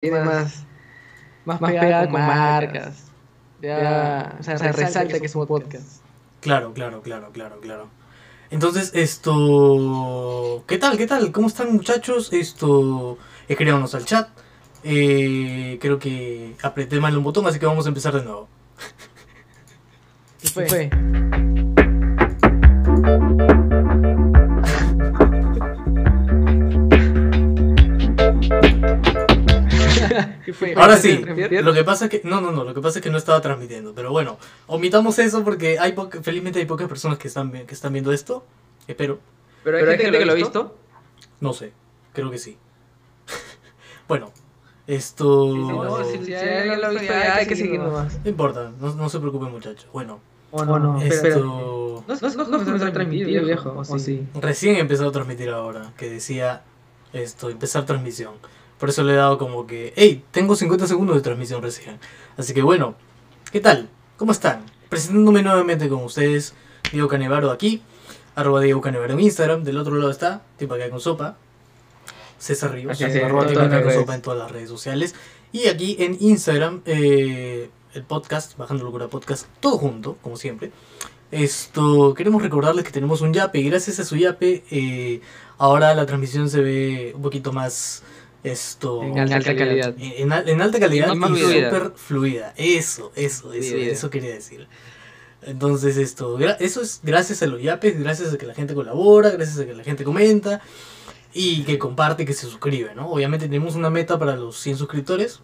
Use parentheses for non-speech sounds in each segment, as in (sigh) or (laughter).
tiene más, más, más pegada con marcas. Ya, o sea, resalta que es un podcast. Claro, claro, claro, claro, claro. Entonces, esto... ¿Qué tal? ¿Qué tal? ¿Cómo están muchachos? Esto... Escríbanos al chat. Eh, creo que apreté mal un botón, así que vamos a empezar de nuevo. ¿Qué fue? ¿Qué fue? (laughs) (laughs) Ahora sí, lo que pasa es que no, no, no, lo que pasa es que no estaba transmitiendo, pero bueno, omitamos eso porque hay felizmente hay pocas personas que están que están viendo esto, espero. Pero hay, gente, que lo ha visto? No sé, creo que sí. (laughs) bueno, esto no, si, alguien lo ha visto hay, que seguir nomás. No importa, no, no se preocupen muchachos. Bueno, bueno, esto no, no, no, no a transmitir, viejo, o sí. Recién empezó a transmitir ahora, que decía esto, empezar transmisión. Por eso le he dado como que, hey, tengo 50 segundos de transmisión recién. Así que bueno, ¿qué tal? ¿Cómo están? Presentándome nuevamente con ustedes, Diego Canevaro aquí, arroba Diego Canevaro en Instagram, del otro lado está, tipo acá con sopa, César Ríos, arroba con sopa en todas las redes sociales. Y aquí en Instagram, eh, el podcast, Bajando Locura Podcast, todo junto, como siempre. Esto, queremos recordarles que tenemos un yape y gracias a su yape, eh, ahora la transmisión se ve un poquito más esto en alta calidad. en, alta calidad y, súper fluida eso eso eso eso quería decir. Entonces esto eso es gracias a los yapes gracias a que la gente colabora gracias a que la gente comenta y que comparte que se suscribe no obviamente tenemos una meta para los 100 suscriptores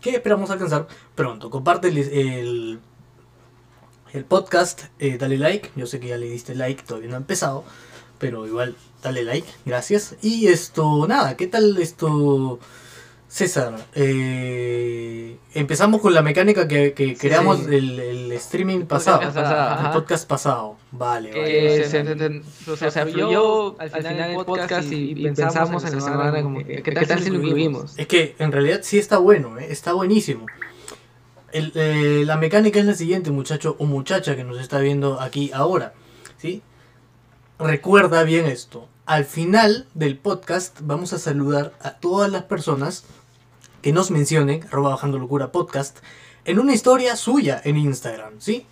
que esperamos alcanzar pronto. Comparte el, el, podcast eh, dale like. Yo sé que ya le diste like todavía no ha empezado pero igual dale like, gracias. Y esto, nada, ¿qué tal esto? César, eh, empezamos con la mecánica que, que creamos el, el, streaming pasado, el podcast pasado. Vale, vale. o sea, yo al final del podcast y, pensamos en la semana como que, ¿qué tal si lo incluimos? Es que en realidad sí está bueno, ¿eh? está buenísimo. El, eh, la mecánica es la siguiente, muchacho o muchacha que nos está viendo aquí ahora. ¿sí? Recuerda bien esto. Al final del podcast vamos a saludar a todas las personas que nos mencionen, arroba bajando locura podcast, en una historia suya en Instagram, ¿sí?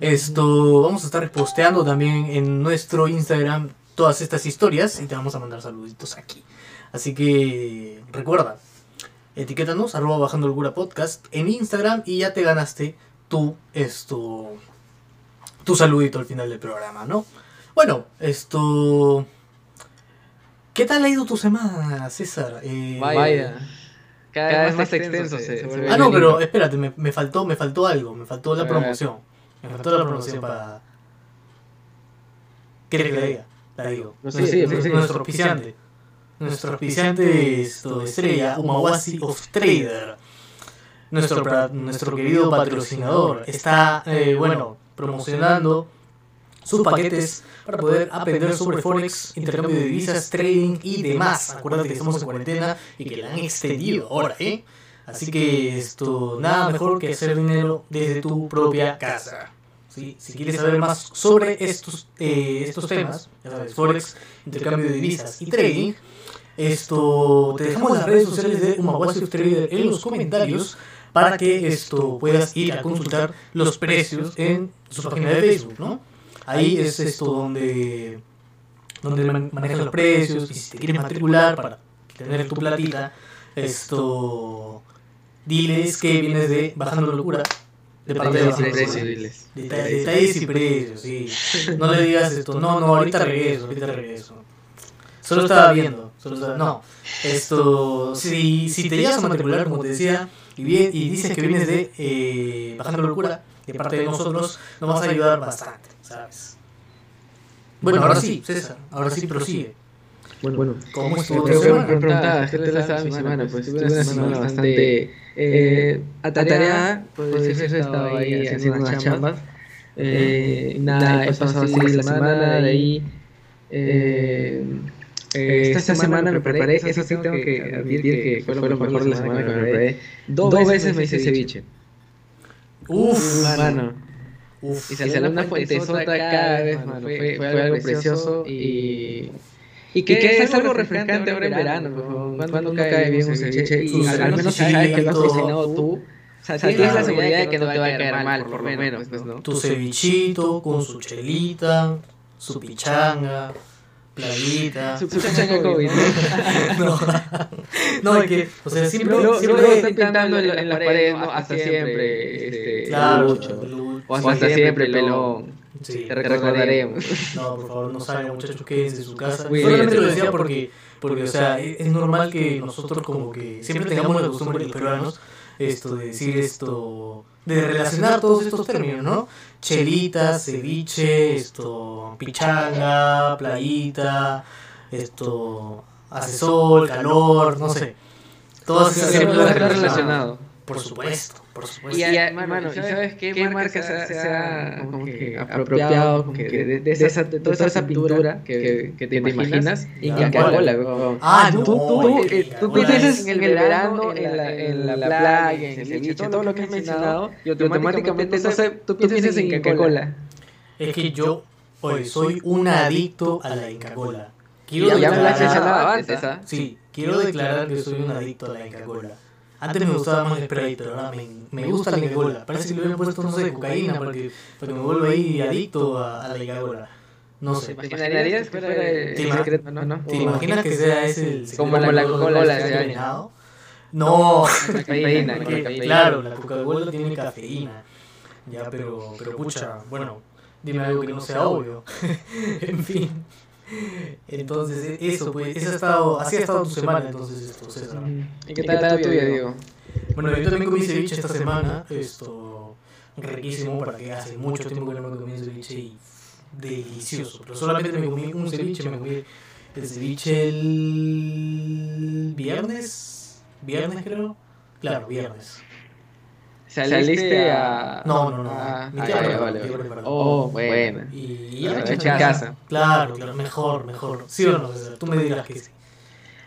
Esto vamos a estar posteando también en nuestro Instagram todas estas historias y te vamos a mandar saluditos aquí. Así que recuerda, etiquétanos, arroba bajando locura podcast en Instagram y ya te ganaste tu, esto, tu saludito al final del programa, ¿no? Bueno, esto... ¿Qué tal ha ido tu semana, César? Eh, Vaya. Cada, vez más extenso, se, Ah, no, pero espérate, me, me, faltó, me faltó algo, me faltó la promoción. Me faltó la promoción para... ¿Qué le diga? La digo. No, sí, sí, nuestro auspiciante. Nuestro auspiciante esto, estrella, Umawasi of Trader. Nuestro, nuestro querido patrocinador está, eh, bueno, promocionando sus paquetes para poder aprender sobre Forex, intercambio de divisas, trading y demás. Acuérdate que estamos en cuarentena y que la han extendido ahora, ¿eh? Así que esto, nada mejor que hacer dinero desde tu propia casa. Si quieres saber más sobre estos, eh, estos temas, ya sabes, Forex, intercambio de divisas y trading, esto, te dejamos las redes sociales de Umawasi Trader en los comentarios para que esto puedas ir a consultar los precios en su página de Facebook, ¿no? Ahí es esto donde, donde manejas los precios y si te quieres matricular para tener tu platita, esto diles que vienes de Bajando Locura. De parte de precios, Detalles y precios, sí. No le digas esto, no, no, ahorita regreso, ahorita regreso. Solo estaba viendo, solo estaba, no. Esto, si, si te llegas a matricular, como te decía, y, bien, y dices que vienes de eh, Bajando Locura, de parte de nosotros, nos vas a ayudar bastante. ¿Sabes? Bueno, ahora sí, César, ahora sí prosigue. Bueno, bueno, ¿cómo estuvo tu semana? Preguntada, ¿qué tal estaba mi semana? Pues tuve una semana bastante eh, atareada, pues eso estaba ahí haciendo unas chambas. Eh, nada, he pasado así la semana, de ahí... Eh, eh, esta, semana, me preparé, eso sí tengo que admitir que fue lo mejor de la semana que me preparé. Dos veces me hice ceviche. Uf, mano. Uf, y salió una fuentezota cada vez, mano. Fue, fue, algo precioso y, Y que, es algo refrescante ahora en verano, pues, cuando, cae bien un ceviche, y al, menos si sabes que lo has cocinado tú, o sea, tienes la seguridad de que no te va a caer mal, por lo menos, pues, ¿no? Tu cevichito con su chelita, su pichanga, playita. Su pichanga COVID. (laughs) (laughs) no, no, es que, o sea, siempre, Luego, siempre luego están pintando en, en las paredes, ¿no? Hasta siempre, este, Claro, Lucho. Lucho. O hasta siempre, pelón. Sí. Te recordaremos. No, por favor, no salgan muchachos, quédense en su casa. Cuídense. Solamente lo decía porque, porque o sea, es, normal que nosotros como que siempre tengamos la costumbre, los peruanos, esto de decir esto, de relacionar todos estos términos, ¿no? Chelita, ceviche, esto, pichanga, playita, esto, hace sol, calor, no sé. Todas esas Siempre relacionado. Por supuesto, por supuesto. Y, a- mano, ¿y ¿sabes qué, marca se ha, se ha como que apropiado como que de, de esa, de toda esa pintura que, que te imaginas? Inca ¿cuál? Cola, weón. Ah, tú, no, tú, tú, eh, piensas en el verano, en la, en la playa, en el ceviche, todo lo que has mencionado, y automáticamente no sé, tú piensas en Inca Cola. Es que yo, hoy soy un adicto a la Inca Cola. Y ya declarar- antes, ¿ah? Sí, quiero declarar que soy un adicto a la Inca Cola. Antes me gustaba más el Sprite, pero ahora me, me gusta la Inca Cola. Parece que le hubieran puesto, no sé, cocaína para que, para que me vuelva ahí adicto a, a la Inca Cola. No sé. ¿Te imaginarías que fuera el ¿Te ima- secreto, no? no? ¿Te imaginas que sea ese el secreto Como la Coca-Cola de se ha año. No, La (laughs) cafeína, porque, con la cafeína. claro, la Coca-Cola tiene cafeína. Ya, pero, pero pucha, bueno, dime algo que no sea obvio. (laughs) en fin. (laughs) Entonces, e- eso, pues, esa ha estado, así ha estado tu semana, entonces, esto, César. ¿Y qué tal la tuya, Diego? Bueno, yo también comí ceviche esta semana, esto, riquísimo, para que hace mucho tiempo que no me comí un ceviche y delicioso. Pero solamente me comí un ceviche, me comí el ceviche el viernes, viernes creo, claro, viernes. ¿Saliste a...? No, no, no. Ah, Mi ah, tía vale, mi tía vale. preparó. Oh, bueno. Y hecho en casa. Claro, claro, mejor, mejor. ¿Sí o no? Tú me dirás que sí.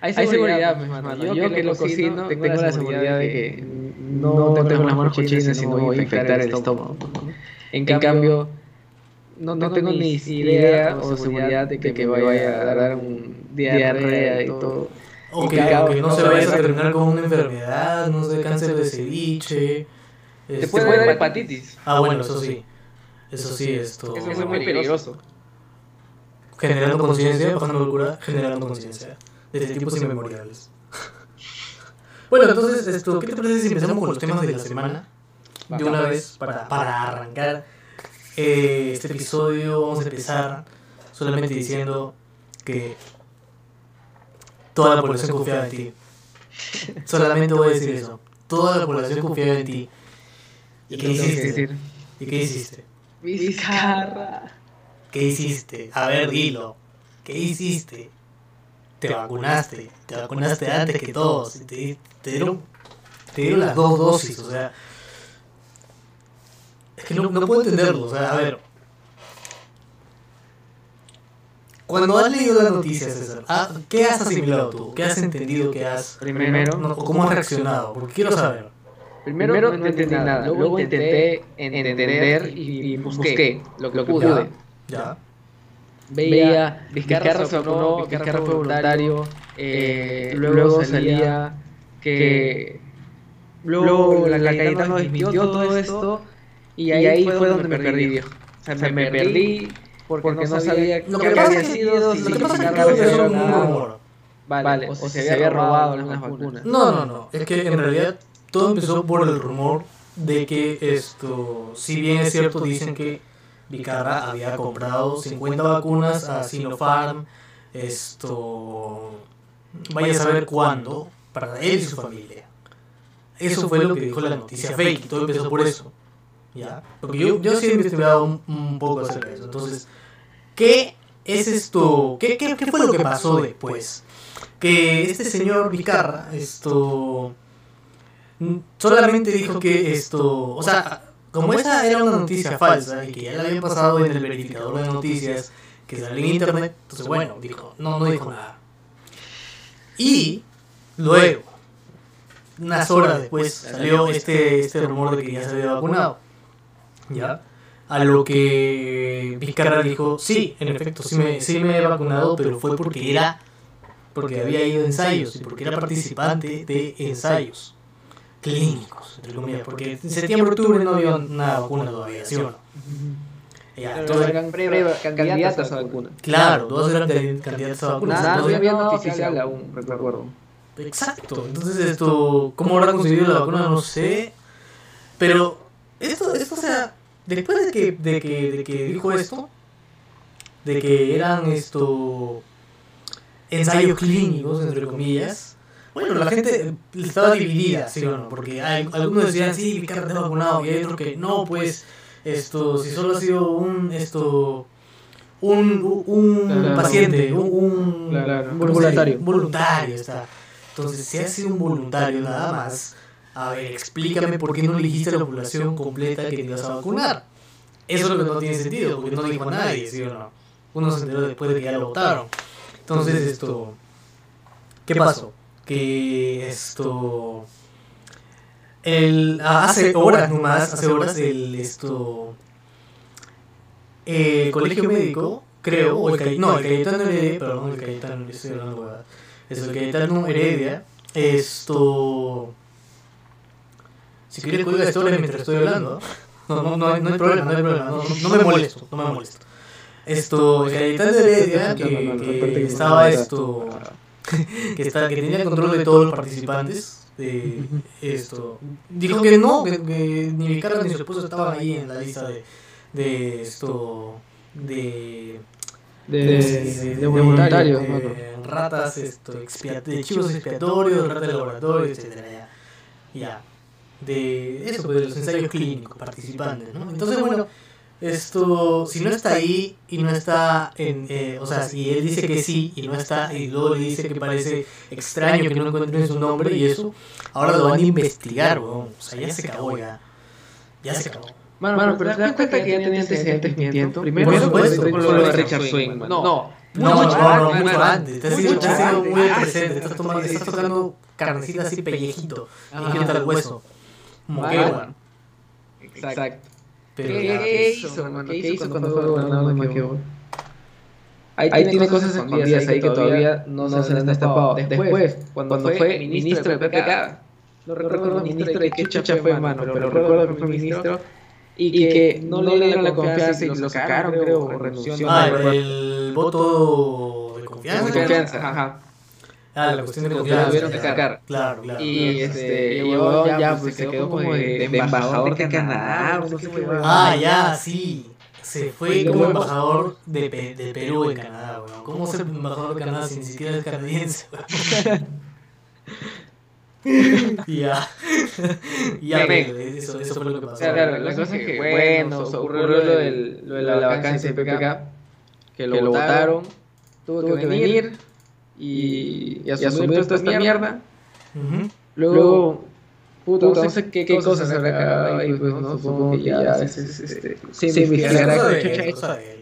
Hay seguridad, pues, mano. Yo, que lo cocino, tengo la seguridad de que no tengo las manos cochinas y no voy a infectar el estómago. En cambio, no, no tengo ni idea o seguridad de que me vaya a dar un diarrea y todo. O Y que, que no se vaya a a terminar con una enfermedad, no sé, cáncer de ceviche. Te este- puede dar hepatitis. Ah, bueno, eso sí. Eso sí, esto. Eso es muy peligroso. Generando conciencia, pasando locura, generando conciencia. Desde tiempos inmemoriales. (laughs) bueno, entonces, esto, ¿qué te parece si empezamos con los temas de la semana? De una vez, para, para arrancar eh, este episodio, vamos a empezar solamente diciendo que toda la población confiaba en ti. (laughs) Solamente voy a decir eso. Toda la población confiaba en ti. ¿Y qué hiciste? ¿Y qué hiciste? Vizcarra. ¿Qué hiciste? A ver, dilo. ¿Qué hiciste? Te vacunaste. Te vacunaste antes que todos. Te, te dieron, te dieron las dos dosis. O sea, es que no, no puedo entenderlo. O sea, a ver. Cuando has leído la noticia, César, ah, ¿qué has asimilado tú? ¿Qué has entendido? ¿Qué has, Primero, no, ¿Cómo has reaccionado? Porque quiero saber. Primero, no entendí nada. Luego intenté entender y, y busqué lo que pude. ¿Ya? Veía, Vizcarra se vacunó, Vizcarra fue voluntario, eh, luego salía que luego la Cayetano nos desmintió todo esto y ahí fue donde me perdí, viejo. O sea, me, me perdí porque no sabía Lo qué que había que, sido, si lo que pasa es que un rumor. Vale, o si se había robado algunas vacunas. No, no, no. Es que en realidad todo empezó por el rumor de que esto, si bien es cierto, dicen que Vicarra había comprado 50 vacunas a Sinopharm, esto, vaya a saber cuándo, para él y su familia. Eso fue lo que dijo la noticia fake todo empezó por eso. ¿Ya? Porque yo, yo sí he investigado un, poco acerca de eso. Entonces, ¿qué es esto? ¿Qué, qué, qué fue lo que pasó después? Que este señor Vicarra, esto solamente dijo que esto, o sea, como esa era una noticia falsa y que ya la había pasado en el verificador de noticias que salió en internet, entonces bueno, dijo, no, no dijo nada. Y luego, unas horas después, salió este, este rumor de que ya se había vacunado. ¿Ya? A lo que Vizcarra dijo, sí, en efecto, sí me, sí me he vacunado, pero fue porque era, porque había ido a ensayos y porque era participante de ensayos clínicos, entre comillas, porque en septiembre, octubre no había una vacuna todavía, ¿sí o no? Ya, todos eran candidatos a vacuna. Claro, todos eran candidatos a vacuna. Nada, no había oficial aún, recuerdo. Exacto, entonces esto, ¿cómo habrá conseguido la vacuna? No sé, pero esto, esto o sea, después de que, de que, de que dijo esto, de que eran esto ensayos clínicos, entre comillas, bueno, la gente estaba dividida, ¿sí o no? Porque hay, algunos decían, sí, mi carro está vacunado, y hay otros que, no, pues, esto, si solo ha sido un, esto, un, un paciente, un, un, voluntario. voluntario, está. Entonces, si ha sido un voluntario nada más, a ver, explícame por qué no elegiste a la población completa que te ibas a vacunar. Eso es lo que no tiene sentido, porque no dijo a nadie, ¿sí o no? Uno se enteró después de que ya lo votaron. Entonces, esto. ¿Qué pasó? Que esto. El, hace horas nomás, hace horas, el esto. El colegio médico, creo, o el no, el Cayetano Heredia, perdón, el Cayetano, estoy hablando, es el Cayetano Heredia, esto. Si quieres cuelga historias mientras estoy hablando, no, no, no, hay, no hay problema, no hay problema, no, no me molesto, no me molesto. Esto, el Cayetano Heredia, que, que estaba esto, que, (laughs) está, que tenía control de todos los participantes, de esto. Dijo que no, que, que ni Vizcarra ni su esposo estaban ahí en la lista de, de esto, de de, de, de, voluntarios, de, ratas, esto, de chivos expiatorios, ratas de laboratorio, etcétera, ya. ya. De eso, pues, de los ensayos clínicos, participantes, ¿no? Entonces, bueno, esto, si no está ahí y no está en, eh, o sea, si él dice que sí y no está, y luego le dice que parece extraño que no encuentren su nombre y eso, ahora lo van a investigar, weón. O sea, ya se acabó ya. Ya se acabó. Mano, mano pero, te das cuenta que ya tenía antecedentes mintiendo. Primero, por supuesto, con lo de Richard Swing. No, no. No, no, no, mucho antes. Te has sido muy presente. Estás, tomando, estás tocando carnecita así pellejito. Y quita el hueso. Como que, Exacto. Pero ¿Qué, hizo, hermano? ¿Qué hizo cuando fue gobernador de Maqueo? Ahí, ahí tiene cosas escondidas ahí que todavía no, se han destapado. Después, cuando, fue ministro del PPK, no recuerdo ministro de qué chucha fue, hermano, pero recuerdo que fue ministro y que no le dieron la confianza y lo sacaron, creo, o renunció. Ah, el voto de confianza. De confianza, ajá. Ah, la cuestión de confianza. Lo tuvieron que sacar. Claro, claro. Y este, y ya, pues se quedó como de, embajador de Canadá. Ah, ya, sí. Se fue como embajador de, de Perú en Canadá, weón. ¿Cómo ser embajador de Canadá si ni siquiera es canadiense, (laughs) ya. ya, eso, eso fue lo que pasó. Claro, la cosa es que, bueno, ocurrió lo, del, lo de la, vacancia de PPK, que lo, votaron, tuvo que venir y, y asumir toda esta mierda. Luego, puto, no sé qué, qué cosas se habrá cagado ahí, pues, ¿no? Supongo que ya es, este, sí, sí,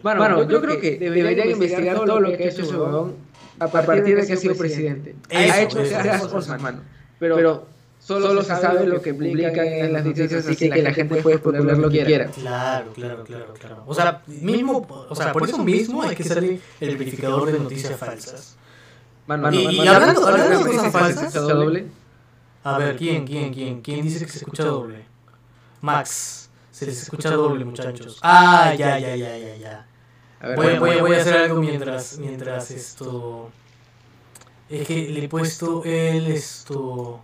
Bueno, yo creo que deberían investigar todo lo que ha hecho ese huevón a partir de que ha sido presidente. Ha hecho esas cosas, mano. Pero solo, se sabe lo que publican en las noticias, así que la gente puede especular lo que quiera. Claro, claro, claro, claro. O sea, mismo, o sea, por eso mismo hay que salir el verificador de noticias falsas. Y, hablando, hablando de cosas falsas, doble? A ver, ¿quién, quién, quién? ¿Quién dice que se escucha doble? Max, se les escucha doble, muchachos. Ah, ya, ya, ya, ya, ya. voy, voy, voy a hacer algo mientras, mientras esto... Es que le he puesto el esto...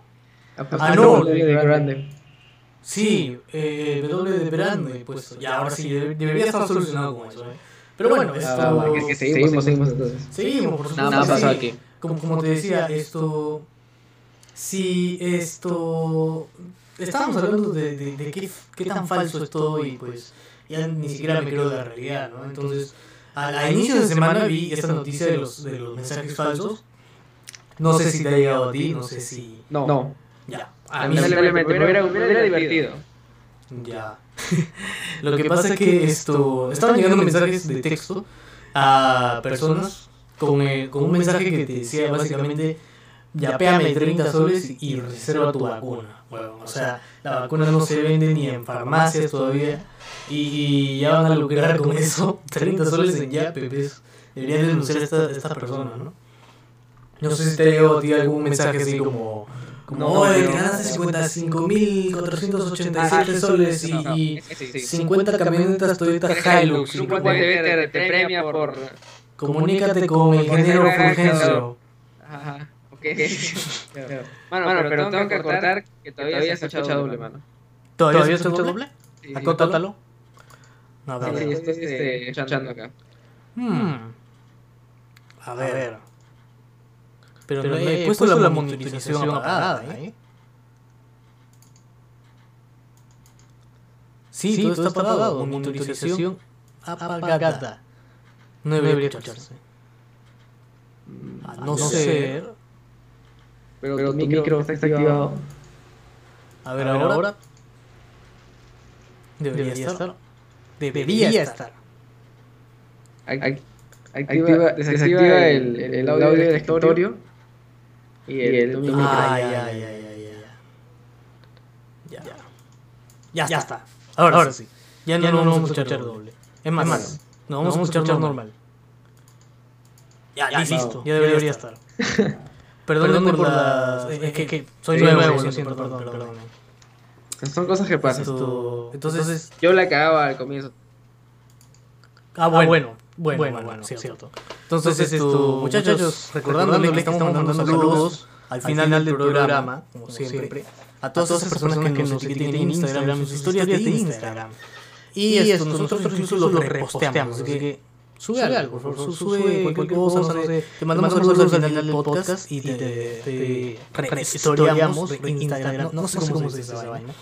Ah, no, de grande. Sí, eh, W de grande he puesto. Ya, ahora sí, debería estar solucionado con eso, ¿eh? Pero bueno, esto... Ah, es que seguimos, seguimos, entonces. Seguimos, por supuesto. Nada pasó aquí. Como, como te decía, esto... Si esto... Estábamos hablando de, de, de qué, qué, tan falso es todo y pues ya ni siquiera me creo de la realidad, ¿no? Entonces, a, a inicio de semana vi esta noticia de los, de los mensajes falsos no sé si te ha llegado a ti, no sé si... No. no. Ya. A mí simplemente me hubiera, hubiera divertido. Ya. (laughs) Lo que pasa es que esto... Estaban llegando mensajes de texto a personas con, con un mensaje que te decía básicamente ya péame 30 soles y reserva tu vacuna. Bueno, o sea, la vacuna no se vende ni en farmacias todavía y, ya van a lucrar con eso. (laughs) 30 soles en yape, pues. Deberían denunciar a esta, esta persona, ¿no? No sé si te llegó a ti algún mensaje así como... Como, oye, ganaste 55.487 soles y, y 50 camionetas Toyota Hilux. Un te, te premia por... Comunícate con el ingeniero Fulgencio. Ajá. Mano, (laughs) pero, tengo que acordar que todavía se escucha doble, mano. ¿Todavía se escucha doble? Acótatalo. No, a ver. Sí, estoy este, escuchando acá. Hmm. A ver. Pero, no he puesto la monitorización apagada, ¿eh? Sí, todo está apagado. Monitorización apagada. No debería escucharse. A no ser pero, tu, micro, está activado. A ver, ahora. Debería, estar. Debería, estar. Activa, desactiva, el, el, audio del escritorio y el, el micro. Ah, ya, ya, ya, ya, ya. Ya, ya está. Ahora, ahora sí. Ya, no, no, vamos a escuchar doble. Es más, más no vamos, a escuchar normal. Ya, listo. Ya debería estar. (laughs) Perdón, por, las... Es que, soy nuevo, lo siento, perdón, perdón. Son cosas que pasan. Entonces, yo la cagaba al comienzo. Ah, bueno, bueno, bueno, bueno, cierto. Entonces, esto, muchachos, recordándoles que estamos mandando saludos al final del programa, como siempre, a todas esas personas que nos etiqueten en Instagram, sus historias de Instagram. Y esto nosotros incluso lo reposteamos, así que Sube, algo, por favor, sube, cualquier cosa, no sé, te mandamos saludos al final del podcast y te, te, rehistoriamos en Instagram, no, sé cómo se dice esa vaina.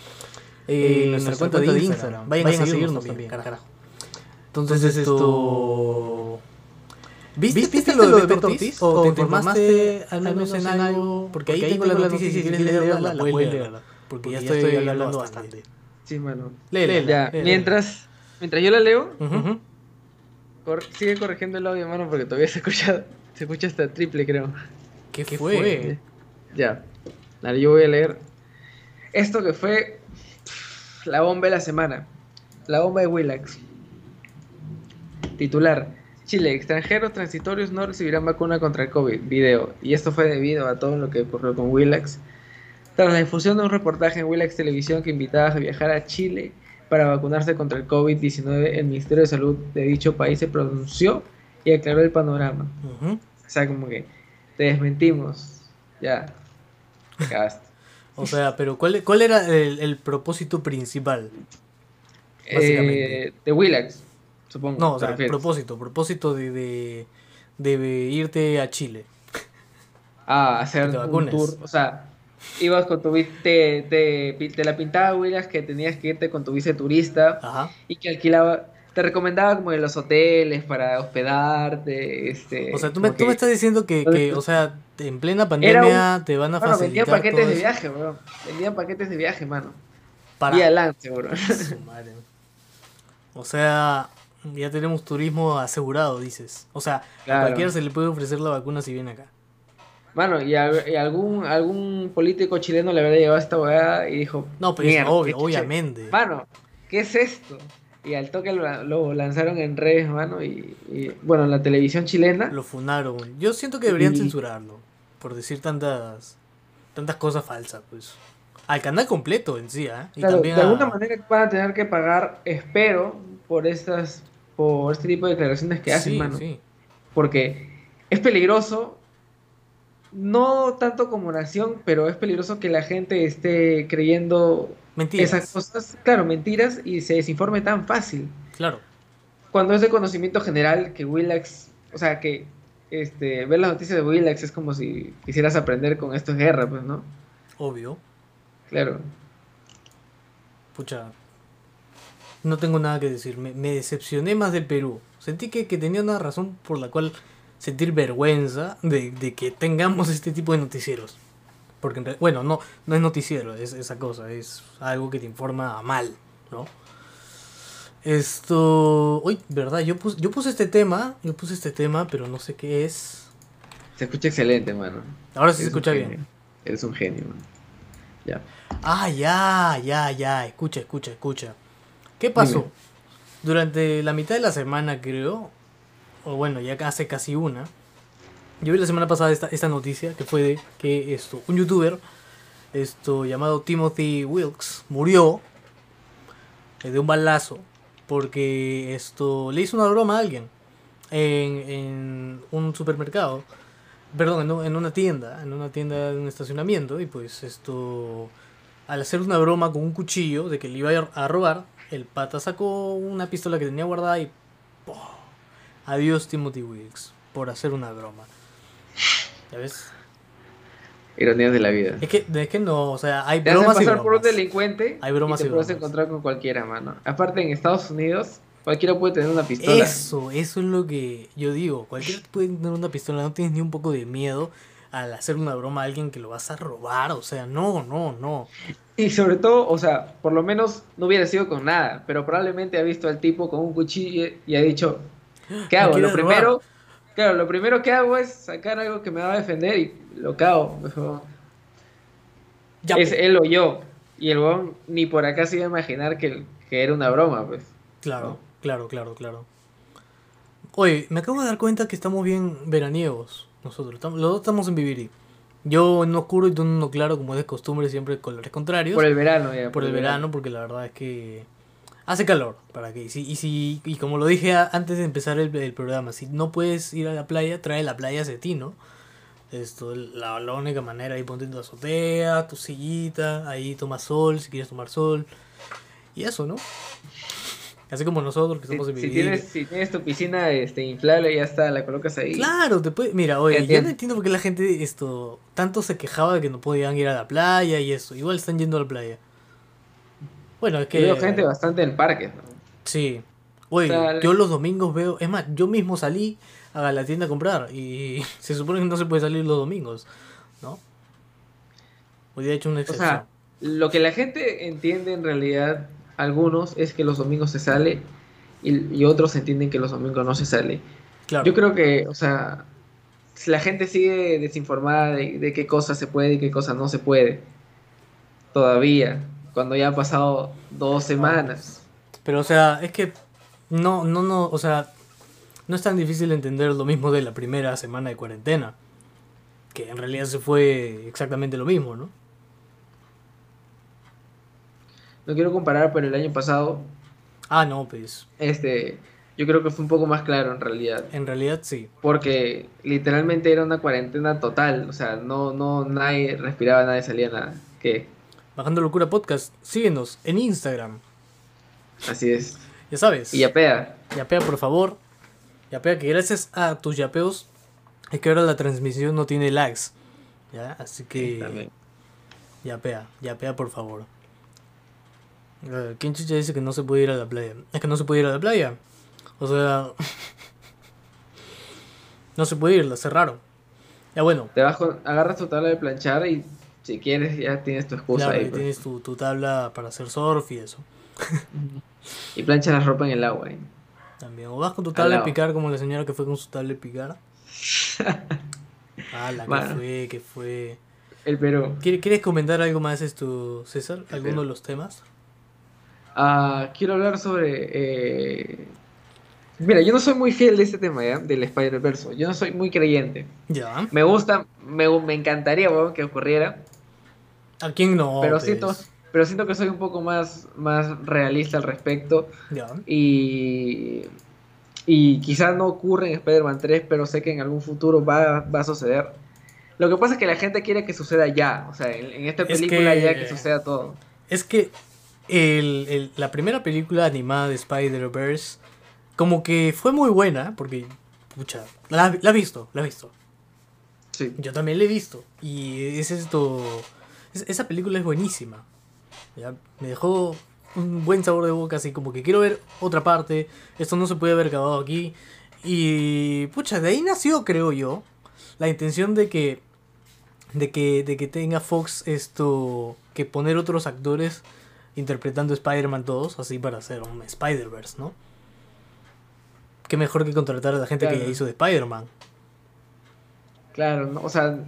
Eh, nuestra cuenta de Instagram, vayan, a seguirnos también, carajo. Entonces esto... ¿Viste, ¿Viste lo de Beto Ortiz? ¿O te informaste al menos en algo? Porque ahí tengo la noticia y si quieres leerla, la puedes leerla. Porque ya estoy hablando bastante. Sí, mano. Léela. Mientras, mientras yo la leo, sigue corrigiendo el audio, mano, porque todavía se escucha, se escucha hasta triple, creo. ¿Qué, fue? Ya. Dale, yo voy a leer. Esto que fue la bomba de la semana. La bomba de Willax. Titular. Chile, extranjeros transitorios no recibirán vacuna contra el COVID. Video. Y esto fue debido a todo lo que ocurrió con Willax. Tras la difusión de un reportaje en Willax Televisión que invitaba a viajar a Chile para vacunarse contra el COVID-19, el Ministerio de Salud de dicho país se pronunció y aclaró el panorama. O sea, como que te desmentimos. Ya. o sea, pero ¿cuál, cuál era el, propósito principal? Eh, de Willax, supongo. No, o sea, el propósito, propósito de, de, irte a Chile. Ah, hacer un tour. O sea, ibas con tu te, te, te la pintaba Willas que tenías que irte con tu vice turista y que alquilaba te recomendaba como de los hoteles para hospedarte este o sea tú me, tú me estás diciendo que, que, o sea en plena pandemia te van a bueno, facilitar vendían paquetes de viaje bro vendían paquetes de viaje mano. Para y adelante bro o sea ya tenemos turismo asegurado dices. O sea a cualquiera se le puede ofrecer la vacuna si viene acá Mano, y, algún, algún político chileno le habría llevado esta abogada y dijo... No, pero es obvio, obviamente. Mano, ¿qué es esto? Y al toque lo, lanzaron en redes, mano, y, bueno, en la televisión chilena. Lo funaron. Yo siento que deberían censurarlo por decir tantas tantas cosas falsas, pues. Al canal completo en sí, ¿eh? Y también de alguna manera van a tener que pagar, espero, por estas por este tipo de declaraciones que hacen, mano. Sí. Porque es peligroso no tanto como nación, pero es peligroso que la gente esté creyendo esas cosas, claro, mentiras y se desinforme tan fácil. Claro. Cuando es de conocimiento general que Willax, o sea, que este, ver las noticias de Willax es como si quisieras aprender con esto es guerra, pues, ¿no? Obvio. Claro. Pucha. No tengo nada que decir. Me, decepcioné más del Perú. Sentí que, que tenía una razón por la cual sentir vergüenza de, que tengamos este tipo de noticieros. Porque, bueno, no, no es noticiero, es esa cosa, es algo que te informa mal, ¿no? Esto. Uy, verdad, yo puse, yo puse este tema, yo puse este tema, pero no sé qué es. Se escucha excelente, mano. Ahora sí se escucha bien. Eres un genio, mano. Ya. Ah, ya, ya, ya. Escucha, escucha, escucha. ¿Qué pasó? Durante la mitad de la semana, creo, o bueno, ya hace casi una, yo vi la semana pasada esta, esta noticia que fue de que esto, un youtuber esto, llamado Timothy Wilkes murió eh, de un balazo porque esto le hizo una broma a alguien en, en un supermercado, perdón, en, una tienda, en una tienda de un estacionamiento y pues esto, al hacer una broma con un cuchillo de que le iba a robar, el pata sacó una pistola que tenía guardada y adiós Timothy Wilkes por hacer una broma. ¿Ya ves? Ironías de la vida. Es que, es que no, o sea, hay te bromas hacen pasar por un delincuente hay bromas y te puedes encontrar con cualquiera, mano. Aparte, en Estados Unidos, cualquiera puede tener una pistola. Eso, eso es lo que yo digo. Cualquiera puede tener una pistola, no tienes ni un poco de miedo al hacer una broma a alguien que lo vas a robar. O sea, no, no, no. Y sobre todo, o sea, por lo menos no hubiera sido con nada, pero probablemente ha visto al tipo con un cuchillo y ha dicho, ¿qué hago? Lo primero, claro, lo primero que hago es sacar algo que me va a defender y lo cago. es él o yo. Y el bon ni por acá se iba a imaginar que, que era una broma, pues. Claro, claro, claro, claro. Oye, me acabo de dar cuenta que estamos bien veraniegos nosotros. los dos estamos en Viviri. Yo en oscuro y tú en uno claro, como es de costumbre, siempre colores contrarios. Por el verano, ya. Por, el, verano, porque la verdad es que hace calor. ¿Para qué? Y, si, y, si, y como lo dije antes de empezar el, el, programa, si no puedes ir a la playa, trae la playa hacia ti, ¿no? Esto, la, la única manera, ahí ponte en tu azotea, tu sillita, ahí tomas sol, si quieres tomar sol. Y eso, ¿no? Así como nosotros que en si tienes, si tienes tu piscina este, inflable, ya está, la colocas ahí. Claro, te puede... Mira, oye, yo no entiendo por qué la gente esto tanto se quejaba de que no podían ir a la playa y eso. Igual están yendo a la playa. Bueno, es que... Veo gente bastante en parques. Sí. Oye, yo los domingos veo... Es más, yo mismo salí a la tienda a comprar y (laughs) se supone que no se puede salir los domingos, ¿no? Hoy día he hecho una excepción. O sea, lo que la gente entiende en realidad, algunos, es que los domingos se sale y, otros entienden que los domingos no se sale. Claro. Yo creo que, o sea, la gente sigue desinformada de, qué cosas se puede y qué cosas no se puede, todavía, cuando ya han pasado dos semanas. Pero, o sea, es que no, no, no, o sea, no es tan difícil entender lo mismo de la primera semana de cuarentena, que en realidad se fue exactamente lo mismo, ¿no? No quiero comparar, pero el año pasado... Ah, no, pues... Este, yo creo que fue un poco más claro en realidad. En realidad sí. Porque literalmente era una cuarentena total, o sea, no, no, nadie respiraba, nadie salía nada. ¿Qué? Bajando Locura Podcast, síguenos en Instagram. Así es. Ya sabes. Y yapea. Yapea, por favor. Yapea, que gracias a tus yapeos es que ahora la transmisión no tiene lags. ¿Ya? Así que. yapea, yapea por favor. ¿Quién chicha dice que no se puede ir a la playa? Es que no se puede ir a la playa. O sea. (laughs) no se puede ir, la cerraron. Ya bueno. Te vas agarras tu tabla de planchar y si quieres ya tienes tu excusa ahí. Pues. Tienes tu, tu, tabla para hacer surf y eso. y plancha la ropa en el agua. ¿eh? También. O vas con tu tablet de picar como la señora que fue con su tablet de picar. (laughs) ah, la que fue, que fue. El Perú. ¿Quieres comentar algo más esto, César? ¿Alguno de los temas? Ah, quiero hablar sobre. Eh... Mira, yo no soy muy fiel de este tema, ¿ya? Del Spider-Verse. Yo no soy muy creyente. Ya. Me gusta, me, me encantaría, que ocurriera. ¿A quién no? Pero pues? siento, pero siento que soy un poco más, más realista al respecto. Y, y quizás no ocurre en Spider-Man 3, pero sé que en algún futuro va, va, a suceder. Lo que pasa es que la gente quiere que suceda ya, o sea, en, esta película ya que suceda todo. Es que el, el, la primera película animada de Spider-Verse como que fue muy buena, porque, pucha, la, la he visto, la he visto. Sí. Yo también la he visto. Y es esto... esa película es buenísima. Me dejó un buen sabor de boca, así como que quiero ver otra parte, esto no se puede haber acabado aquí. Y pucha, de ahí nació, creo yo, la intención de que de que de que tenga Fox esto que poner otros actores interpretando Spider-Man todos, así para hacer un Spider-Verse, ¿no? Qué mejor que contratar a la gente que ya hizo de Spider-Man. Claro, o sea,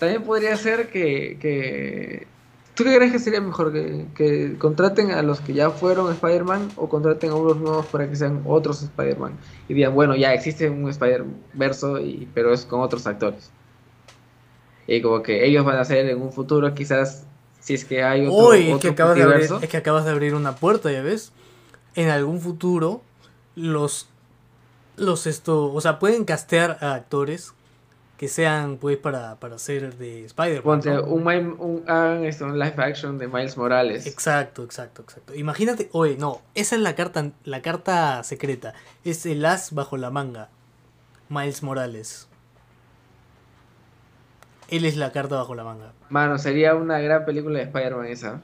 también podría ser que, que... ¿Tú qué crees que sería mejor? ¿Que, ¿Que, contraten a los que ya fueron Spider-Man o contraten a unos nuevos para que sean otros Spider-Man? Y digan, bueno, ya existe un Spider-Verso, pero es con otros actores. Y como que ellos van a ser en un futuro quizás, si es que hay otro, Uy, es, que acabas de abrir, es que acabas de abrir una puerta, ya ves. En algún futuro, los, los esto, o sea, pueden castear a actores que sean pues para, para ser de Spider-Man. Ponte un, un, un, live action de Miles Morales. Exacto, exacto, exacto. Imagínate, oye, no, esa es la carta, la carta secreta. Es el as bajo la manga. Miles Morales. Él es la carta bajo la manga. Mano, sería una gran película de Spider-Man esa.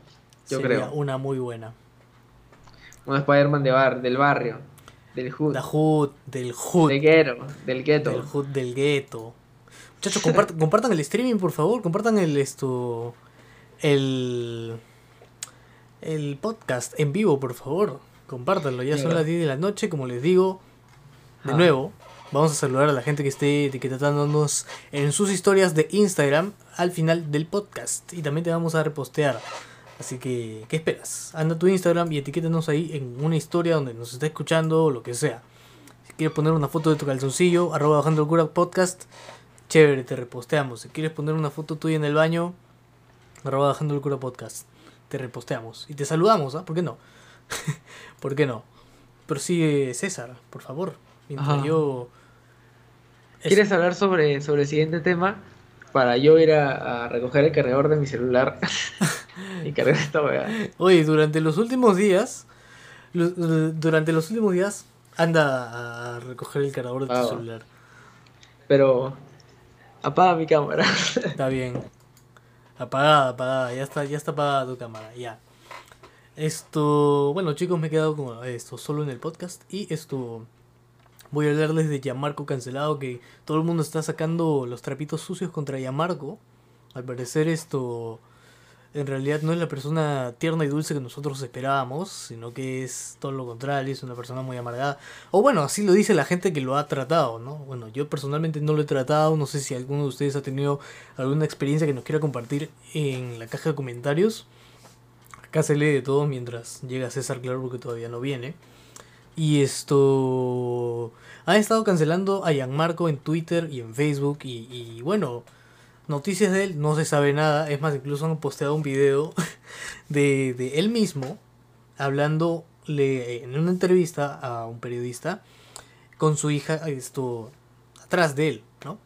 Yo sería creo. Una muy buena. Un Spider-Man de bar, del barrio. Del hood. La hood, del hood. Del ghetto. Del ghetto. Del hood del ghetto. Muchachos, (laughs) compartan el streaming, por favor. Compartan el esto. El. El podcast en vivo, por favor. Compártanlo. Ya son las 10 de la noche, como les digo. De nuevo, vamos a saludar a la gente que esté etiquetándonos en sus historias de Instagram al final del podcast. Y también te vamos a repostear. Así que, ¿qué esperas? Anda a tu Instagram y etiquétanos ahí en una historia donde nos está escuchando o lo que sea. Si quieres poner una foto de tu calzoncillo, arroba bajando el cura podcast Chévere, te reposteamos. Si quieres poner una foto tuya en el baño, arroba bajando el cura podcast. Te reposteamos. Y te saludamos, ¿ah? ¿Por qué no? (laughs) ¿Por qué no? Pero sigue César, por favor. Mientras yo. ¿Quieres hablar sobre, sobre el siguiente tema? Para yo ir a, recoger el cargador de mi celular (laughs) y cargar esta weá. Oye, durante los últimos días. Durante los últimos días, anda a recoger el cargador de tu celular. Pero Apaga mi cámara. Está bien. Apagada, apagada. Ya está, ya está apagada tu cámara. Ya. Esto, bueno chicos, me he quedado con esto solo en el podcast y esto voy a hablarles de Yamarco cancelado que todo el mundo está sacando los trapitos sucios contra Yamarco. Al parecer esto en realidad no es la persona tierna y dulce que nosotros esperábamos, sino que es todo lo contrario, es una persona muy amargada. O bueno, así lo dice la gente que lo ha tratado, ¿no? Bueno, yo personalmente no lo he tratado, no sé si alguno de ustedes ha tenido alguna experiencia que nos quiera compartir en la caja de comentarios. Acá se lee de todo mientras llega César Claro porque todavía no viene. Y esto... Ha estado cancelando a Gianmarco en Twitter y en Facebook y, y bueno noticias de él, no se sabe nada. Es más, incluso han posteado un video (laughs) de, de él mismo hablando en una entrevista a un periodista con su hija esto atrás de él, ¿no?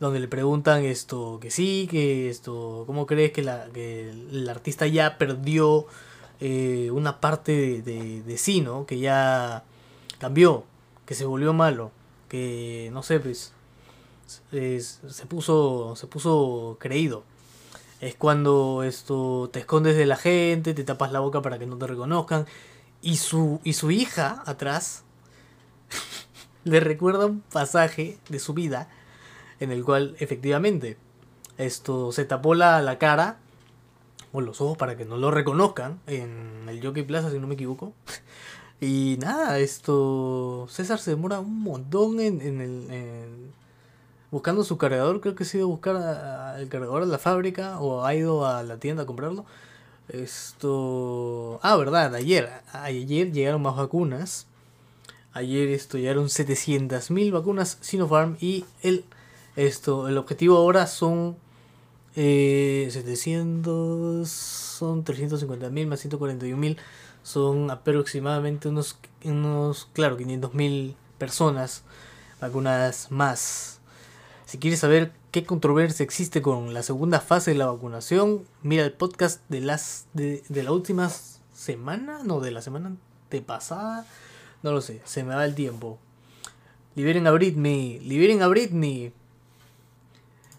Donde le preguntan esto que sí, que esto, ¿cómo crees que, la, que el artista ya perdió eh, una parte de, de sí, ¿no? Que ya cambió, que se volvió malo, que no sé, pues se puso se puso creído. Es cuando esto te escondes de la gente te tapas la boca para que no te reconozcan. Y su y su hija atrás (laughs) le recuerda un pasaje de su vida en el cual efectivamente esto se tapó la, la cara o los ojos para que no lo reconozcan en el Jockey Plaza si no me equivoco. (laughs) Y nada esto César se demora un montón en, en el buscando su cargador, creo que ha ido a buscar el cargador de la fábrica o ha ido a la tienda a comprarlo. Esto. Ah, verdad, ayer. Ayer llegaron más vacunas. Ayer esto llegaron 700.000 vacunas Sinopharm y el, esto, el objetivo ahora son eh, 700, son 350.000 más 141.000, son aproximadamente unos, unos claro, 500.000 personas vacunadas más. Si quieres saber qué controversia existe con la segunda fase de la vacunación, mira el podcast de las de, la última semana, no, de la semana pasada, no lo sé, se me va el tiempo. Liberen a Britney, liberen a Britney.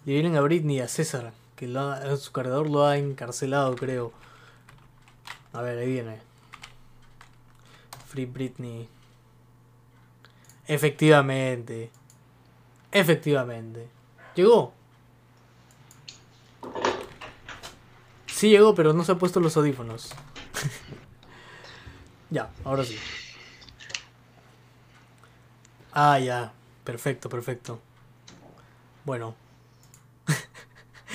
Liberen a Britney, a César, que su cargador lo ha encarcelado, creo. A ver, ahí viene. Free Britney. Efectivamente. Efectivamente. ¿Llegó? Sí llegó, pero no se ha puesto los audífonos. (laughs) ya, ahora sí. Ah, ya. Perfecto, perfecto. Bueno,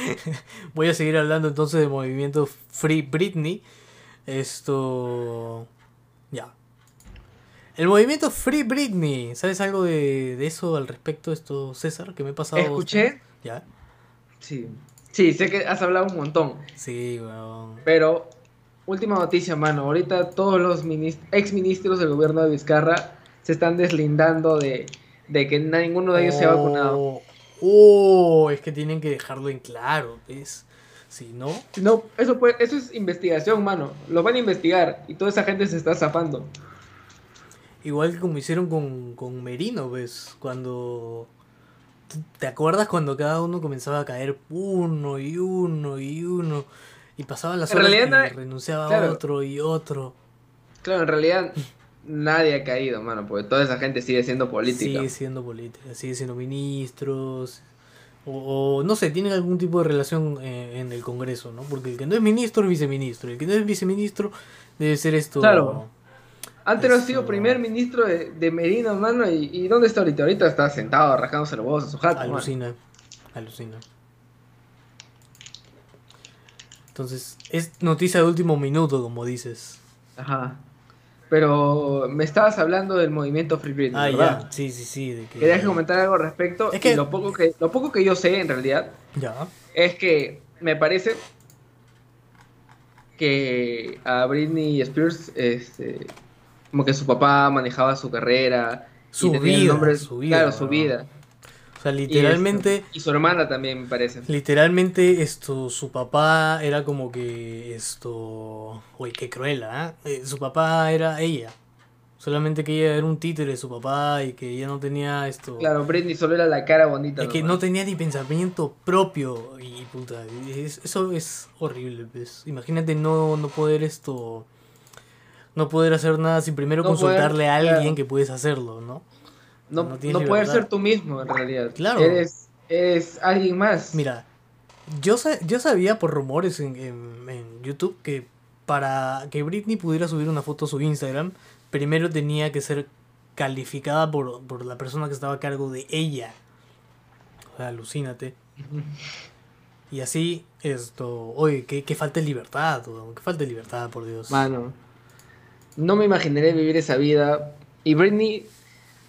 (laughs) Voy a seguir hablando entonces del movimiento Free Britney. Esto. Ya. El movimiento Free Britney. ¿Sabes algo de, de eso al respecto? Esto, César, que me he pasado. Escuché. Ya. Sí. Sí, sé que has hablado un montón. Sí, weón. Pero, última noticia, mano. Ahorita todos los ex ministros del gobierno de Vizcarra se están deslindando de, de que ninguno de ellos se ha vacunado. Oh, es que tienen que dejarlo en claro, ¿ves? Si no. No, eso, puede, eso es investigación, mano. Lo van a investigar y toda esa gente se está zafando. Igual que como hicieron con, con Merino, ¿ves? Cuando. ¿Te acuerdas cuando cada uno comenzaba a caer uno y uno y uno? Y pasaban las horas y renunciaba a otro y otro. Claro, en realidad nadie ha caído, mano, porque toda esa gente sigue siendo política. Sigue siendo política, sigue siendo ministros. O, no sé, tienen algún tipo de relación eh, en el Congreso, ¿no? Porque el que no es ministro es viceministro. El que no es viceministro debe ser esto. Claro. Antes no ha sido primer ministro de, de Merino, mano. Y, dónde está ahorita? Ahorita está sentado, rascándose los voz a su jato. Alucina, alucina. Entonces, es noticia de último minuto, como dices. Ajá. Pero me estabas hablando del movimiento Free Britney, ah, ¿verdad? Ya. Sí, sí, sí. De que... Querías comentar algo al respecto. Es que... lo, poco que, lo poco que yo sé, en realidad, ya. es que me parece que a Britney Spears, este, como que su papá manejaba su carrera. Su vida, su vida. Claro, su vida. O sea, literalmente. Y, su hermana también, me parece. Literalmente, esto, su papá era como que esto. Uy, qué cruel, ¿ah? ¿eh? Su papá era ella. Solamente que ella era un títere de su papá y que ella no tenía esto. Claro, Britney solo era la cara bonita. Es que no tenía ni pensamiento propio. Y puta, eso es horrible, pues. Imagínate no, no poder esto. No poder hacer nada sin primero consultarle a alguien que puedes hacerlo, ¿no? No, no, puedes ser tú mismo, en realidad. Claro. Eres, alguien más. Mira, yo, yo sabía por rumores en, en, YouTube que para que Britney pudiera subir una foto a su Instagram, primero tenía que ser calificada por, por la persona que estaba a cargo de ella. O sea, alucínate. (laughs) Y así, esto, oye, que, que falta de libertad, que falta de libertad, por Dios. Mano, no me imaginaré vivir esa vida. Y Britney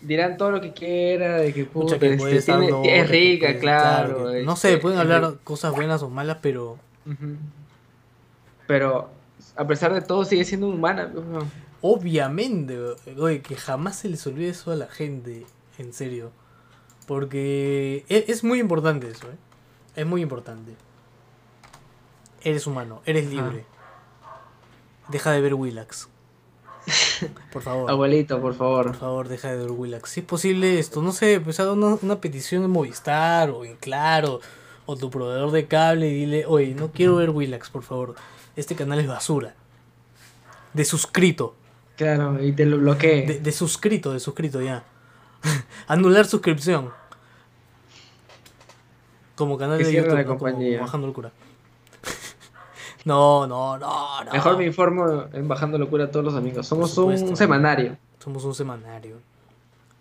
dirán todo lo que quiera, de que, puta, este, es rica, claro. no sé, pueden hablar cosas buenas o malas, pero... Pero a pesar de todo sigue siendo humana. Obviamente, oye, que jamás se les olvide eso a la gente, en serio. Porque e, es, muy importante eso, ¿eh? Es muy importante. Eres humano, eres libre. Deja de ver Willax. (laughs) Por favor. Abuelito, por favor. Por favor, deja de ver Willax. Si es posible esto, no sé, pues haga una, petición en Movistar o en Claro o tu proveedor de cable y dile, oye, no quiero ver Willax, por favor. Este canal es basura. De suscrito. Claro, y te lo bloqueé. De, de suscrito, de suscrito ya. (laughs) Anular suscripción. Como canal de YouTube, compañía. bajando el cura. No, no, no, no. Mejor me informo en Bajando Locura a todos los amigos. Somos un semanario. Somos un semanario.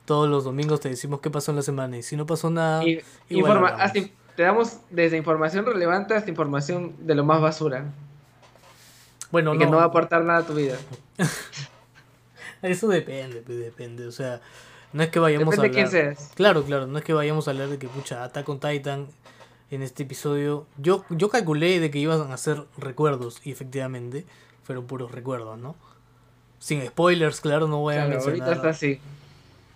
Todos los domingos te decimos qué pasó en la semana y si no pasó nada. informa, te damos desde información relevante hasta información de lo más basura. Bueno, no. Que no va a aportar nada a tu vida. (laughs) Eso depende, pues, depende. O sea, no es que vayamos a hablar. De quién seas. Claro, claro, no es que vayamos a hablar de que, pucha, Attack on Titan en este episodio. Yo, yo calculé de que iban a ser recuerdos y efectivamente fueron puros recuerdos, ¿no? Sin spoilers, claro, no voy a mencionar. Ahorita está así.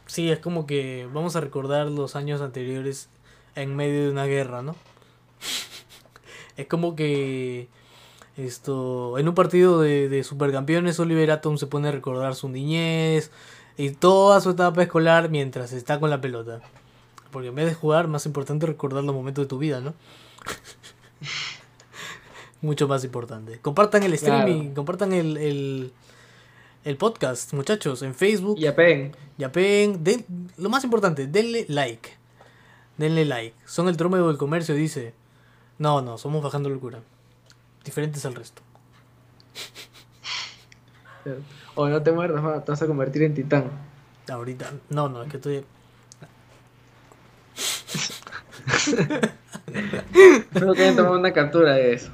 Sí, es como que vamos a recordar los años anteriores en medio de una guerra, ¿no? (laughs) es como que esto en un partido de, de supercampeones Oliver Atom se pone a recordar su niñez y toda su etapa escolar mientras está con la pelota. Porque en vez de jugar, más importante recordar los momentos de tu vida, ¿no? (laughs) Mucho más importante. Compartan el streaming, compartan el, el, podcast, muchachos, en Facebook. Yapen. Yapen. Den, lo más importante, denle like. Denle like. Son el tromeo del comercio, dice. No, no, somos bajando locura. Diferentes al resto. (laughs) O no te muerdas, te vas a convertir en titán. Ahorita, no, no, es que estoy. Creo que tomar una captura de eso.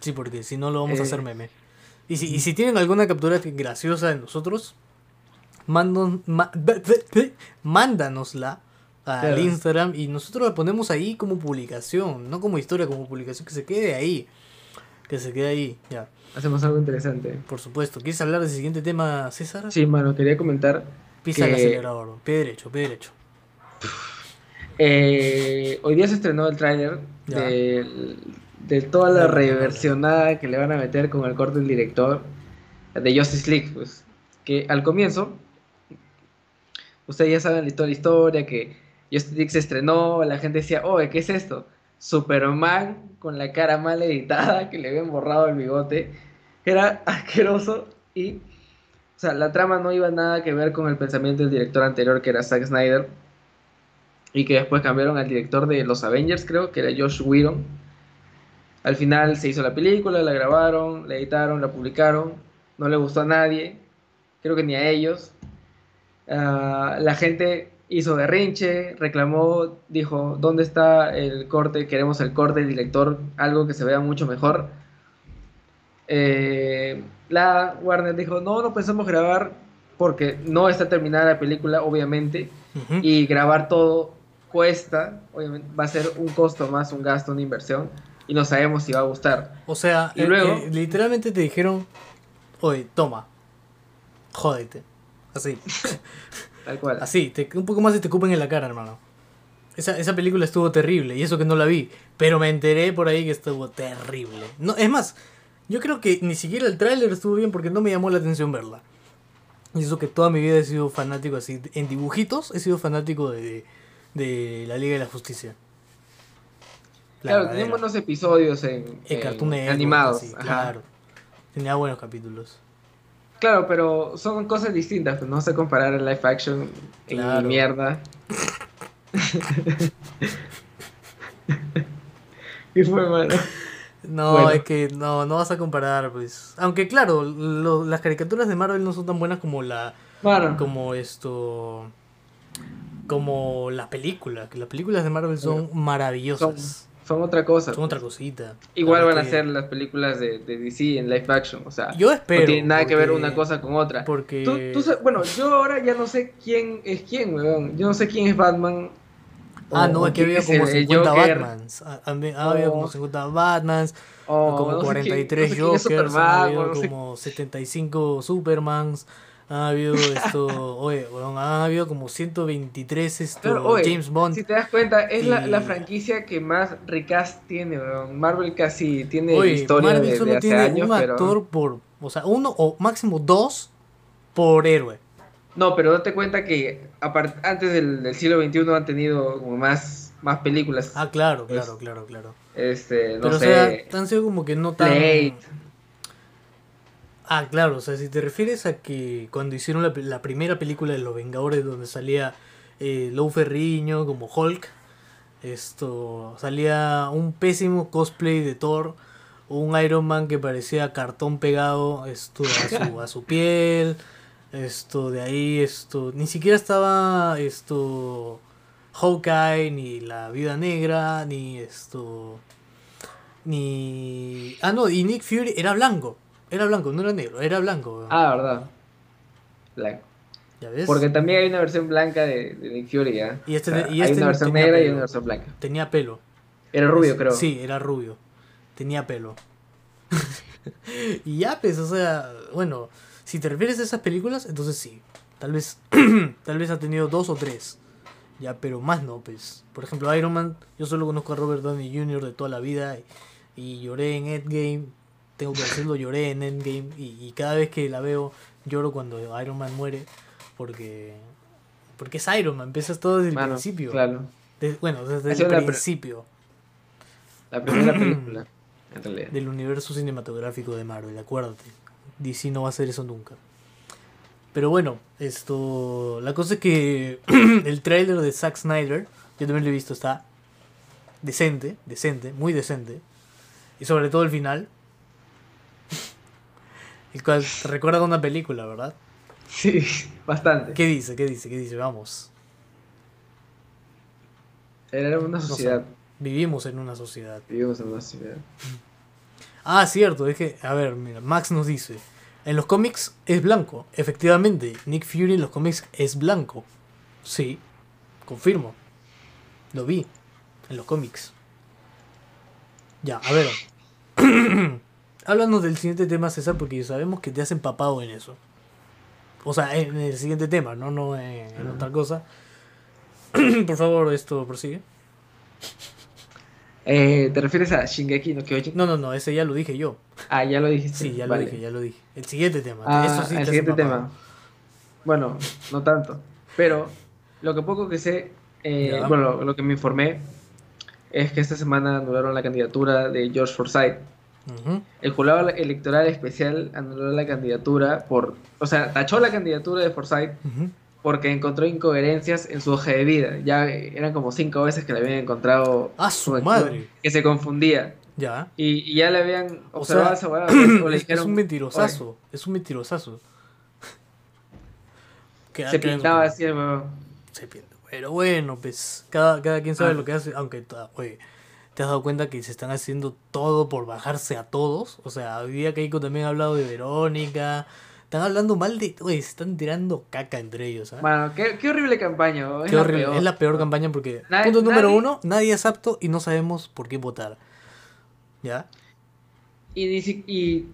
Sí, porque si no lo vamos a hacer eh. meme. Y si, y si tienen alguna captura graciosa de nosotros, (laughs) mándanosla al Instagram y nosotros la ponemos ahí como publicación, no como historia, como publicación, que se quede ahí. Que se quede ahí, ya. Hacemos algo interesante. Por supuesto. ¿Quieres hablar del siguiente tema, César? Sí, mano, quería comentar. Pisa el acelerador, pie derecho, pie derecho. Eh, hoy día se estrenó el tráiler de, de, toda la reversionada que le van a meter con el corte del director de Justice League, pues. Que al comienzo, ustedes ya saben toda la historia, que Justice League se estrenó, la gente decía, oye, ¿qué es esto? Superman con la cara mal editada, que le habían borrado el bigote. Era asqueroso y, o sea, la trama no iba nada que ver con el pensamiento del director anterior, que era Zack Snyder, y que después cambiaron al director de los Avengers, creo, que era Josh Whedon. Al final se hizo la película, la grabaron, la editaron, la publicaron, no le gustó a nadie, creo que ni a ellos. Ah, la gente hizo berrinche, reclamó, dijo, ¿dónde está el corte? Queremos el corte del director, algo que se vea mucho mejor. Eh, la Warner dijo, no, no pensamos grabar porque no está terminada la película, obviamente, y grabar todo cuesta, obviamente, va a ser un costo más, un gasto, una inversión, y no sabemos si va a gustar. O sea, y luego, eh, literalmente te dijeron, oye, toma, jódete, así. (laughs) Tal cual. Así, te, un poco más y te cupen en la cara, hermano. Esa, esa película estuvo terrible, y eso que no la vi. Pero me enteré por ahí que estuvo terrible. No, es más, yo creo que ni siquiera el tráiler estuvo bien porque no me llamó la atención verla. Y eso que toda mi vida he sido fanático así. En dibujitos he sido fanático de, de la Liga de la Justicia. claro, tenemos unos episodios en, animados. claro. Tenía buenos capítulos. Claro, pero son cosas distintas, pues no sé comparar el live action en mierda. (laughs) ¿Qué fue, mano? No, es que no, no vas a comparar, pues. Aunque claro, las caricaturas de Marvel no son tan buenas como la. Como esto. Como las películas. Que las películas de Marvel son maravillosas son otra cosa. Son otra cosita. Igual van a ser las películas de, de, DC en live action, o sea, yo espero, no tiene nada que ver una cosa con otra. Porque... Tú, bueno, yo ahora ya no sé quién es quién, weón. Yo no sé quién es Batman. Ah, no, es que había como 50 Batmans. Ha, habido como 50 Batmans, como 43 Jokers, como 75 Supermans. Ha habido esto, oye, bueno, ha habido como 123 esto, James Bond. Si te das cuenta, es la, la, franquicia que más recast tiene, Marvel casi tiene historia Marvel de, solo tiene un actor por, o sea, uno o máximo dos por héroe. No, pero date cuenta que antes del, siglo XXI han tenido como más, más películas. Ah, claro, claro, claro, claro. Este, no pero, sé. O sea, han sido como que no tan. Ah, claro, o sea, si te refieres a que cuando hicieron la, primera película de Los Vengadores, donde salía eh, Lou Ferriño como Hulk, esto salía un pésimo cosplay de Thor, un Iron Man que parecía cartón pegado esto a su, (laughs) a su piel, esto de ahí, esto, ni siquiera estaba esto Hawkeye, ni la Vida Negra, ni esto, ni... Ah, no, y Nick Fury era blanco. Era blanco, no era negro, era blanco. Ah, verdad. Blanco. ¿Ya ves? Porque también hay una versión blanca de, de Nick Fury, ¿ya? Y este, y hay este una versión negra y una versión blanca. Tenía pelo. Era rubio, creo. Sí, era rubio. Tenía pelo. (laughs) y ya, pues, o sea, bueno, si te refieres a esas películas, entonces sí. Tal vez, (clears throat) tal vez ha tenido dos o tres. Ya, pero más no, pues. Por ejemplo, Iron Man, yo solo conozco a Robert Downey Jr. de toda la vida y, y lloré en Endgame tengo que decirlo, lloré en Endgame y, cada vez que la veo lloro cuando Iron Man muere porque porque es Iron Man, empiezas todo desde el principio. Claro. bueno, desde el principio. La primera (clears throat) película, en realidad. Del universo cinematográfico de Marvel, acuérdate. DC no va a hacer eso nunca. Pero bueno, esto. La cosa es que (clears throat) el trailer de Zack Snyder, yo también lo he visto, está decente, decente, muy decente. Y sobre todo el final, el cual recuerda a una película, ¿verdad? Sí, bastante. ¿Qué dice? ¿Qué dice? ¿Qué dice? Vamos. Era una sociedad. Vivimos en una sociedad. Vivimos en una sociedad. Ah, cierto, es que, a ver, mira, Max nos dice, en los cómics es blanco. Efectivamente, Nick Fury en los cómics es blanco. Sí, confirmo. Lo vi en los cómics. Ya, a ver. (clears throat) (clears throat) Háblanos del siguiente tema, César, porque sabemos que te has empapado en eso. O sea, en el siguiente tema, no, no en, en otra cosa. (clears throat) Por favor, esto prosigue. Eh, ¿Te refieres a Shingeki no Kyojin? No, no, no, ese ya lo dije yo. Ah, ya lo dijiste. Sí, ya Vale. lo dije, ya lo dije. El siguiente tema. Ah, eso sí te el siguiente tema. Bueno, no tanto. Pero lo que poco que sé, eh, bueno, lo, lo que me informé es que esta semana anularon la candidatura de George Forsyth. El jurado electoral especial anuló la candidatura por, o sea, tachó la candidatura de Forsyth porque encontró incoherencias en su hoja de vida. Ya eran como cinco veces que le habían encontrado ¡Ah, su madre! que se confundía. Ya. Y, y ya le habían O observado sea, esa (clears throat) o le es, es dijeron, un mentirosazo. Es un mentirosazo. Se pintaba así. Se pinta. Pero bueno, pues cada, cada quien sabe Ah. lo que hace. Aunque, oye, ¿te has dado cuenta que se están haciendo todo por bajarse a todos? O sea, hoy día Keiko también ha hablado de Verónica. Están hablando mal de. Oye, se están tirando caca entre ellos. ¿ah? Mano, qué, qué horrible campaña. es Qué la horrible. Es la peor campaña porque. Nadie- punto número nadie- uno: nadie es apto y no sabemos por qué votar. ¿Ya? Y, si- y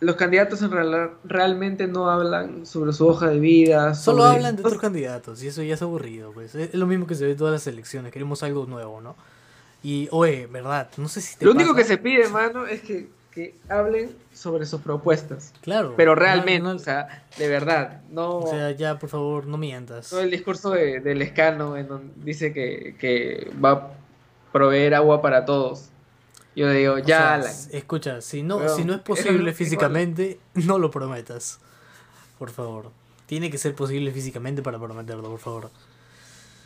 los candidatos en real- realmente no hablan sobre su hoja de vida. Solo hablan de otros candidatos y eso ya es aburrido, pues. Es es lo mismo que se ve en todas las elecciones, queremos algo nuevo, ¿no? Y, oye, verdad, no sé si te Lo único que se pide, mano, es que, que hablen sobre sus propuestas. Claro. Pero realmente, no- o sea, de verdad. No, o sea, ya, por favor, no mientas. no el discurso de, del escano en donde dice que, que va a proveer agua para todos. Yo le digo, O ya, sea, Alan. s- escucha, si no, si no es es posible (laughs) igual. físicamente, no lo prometas. Por favor. Tiene que ser posible físicamente para prometerlo, por favor.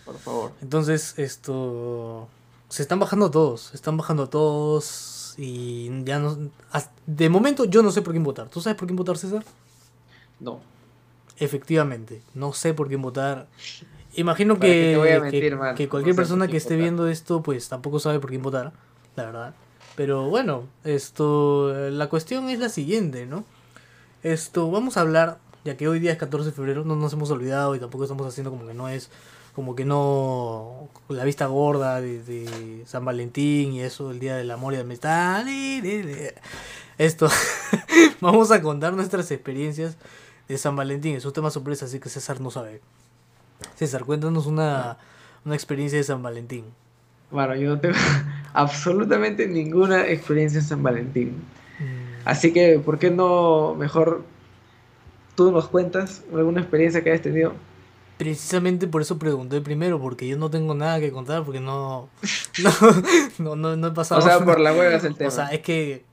Por favor. Entonces, esto. Se están bajando todos. Se están bajando todos. Y ya no. De momento, yo no sé por quién votar. ¿Tú sabes por quién votar, César? No. Efectivamente, no sé por quién votar. Imagino ¿Para qué que, a que- mentir, que No cualquier sé persona que esté votar. viendo esto, pues tampoco sabe por quién votar, la verdad. Pero bueno, esto, la cuestión es la siguiente, ¿no? Esto, vamos a hablar, ya que hoy día es 14 de febrero, no nos hemos olvidado y tampoco estamos haciendo como que no es, como que no, la vista gorda de, de San Valentín y eso, el Día del Amor y la Amistad. Esto, (laughs) vamos a contar nuestras experiencias de San Valentín. Es un tema sorpresa, así que César no sabe. César, cuéntanos una, una experiencia de San Valentín. Bueno, yo no tengo (laughs) absolutamente ninguna experiencia en San Valentín. Mm, Así que, ¿por qué no mejor tú nos cuentas alguna experiencia que hayas tenido? Precisamente por eso pregunté primero, porque yo no tengo nada que contar, porque no, (laughs) no, no, no, he pasado. O sea, por la hueva es el tema. (laughs) O sea, es que,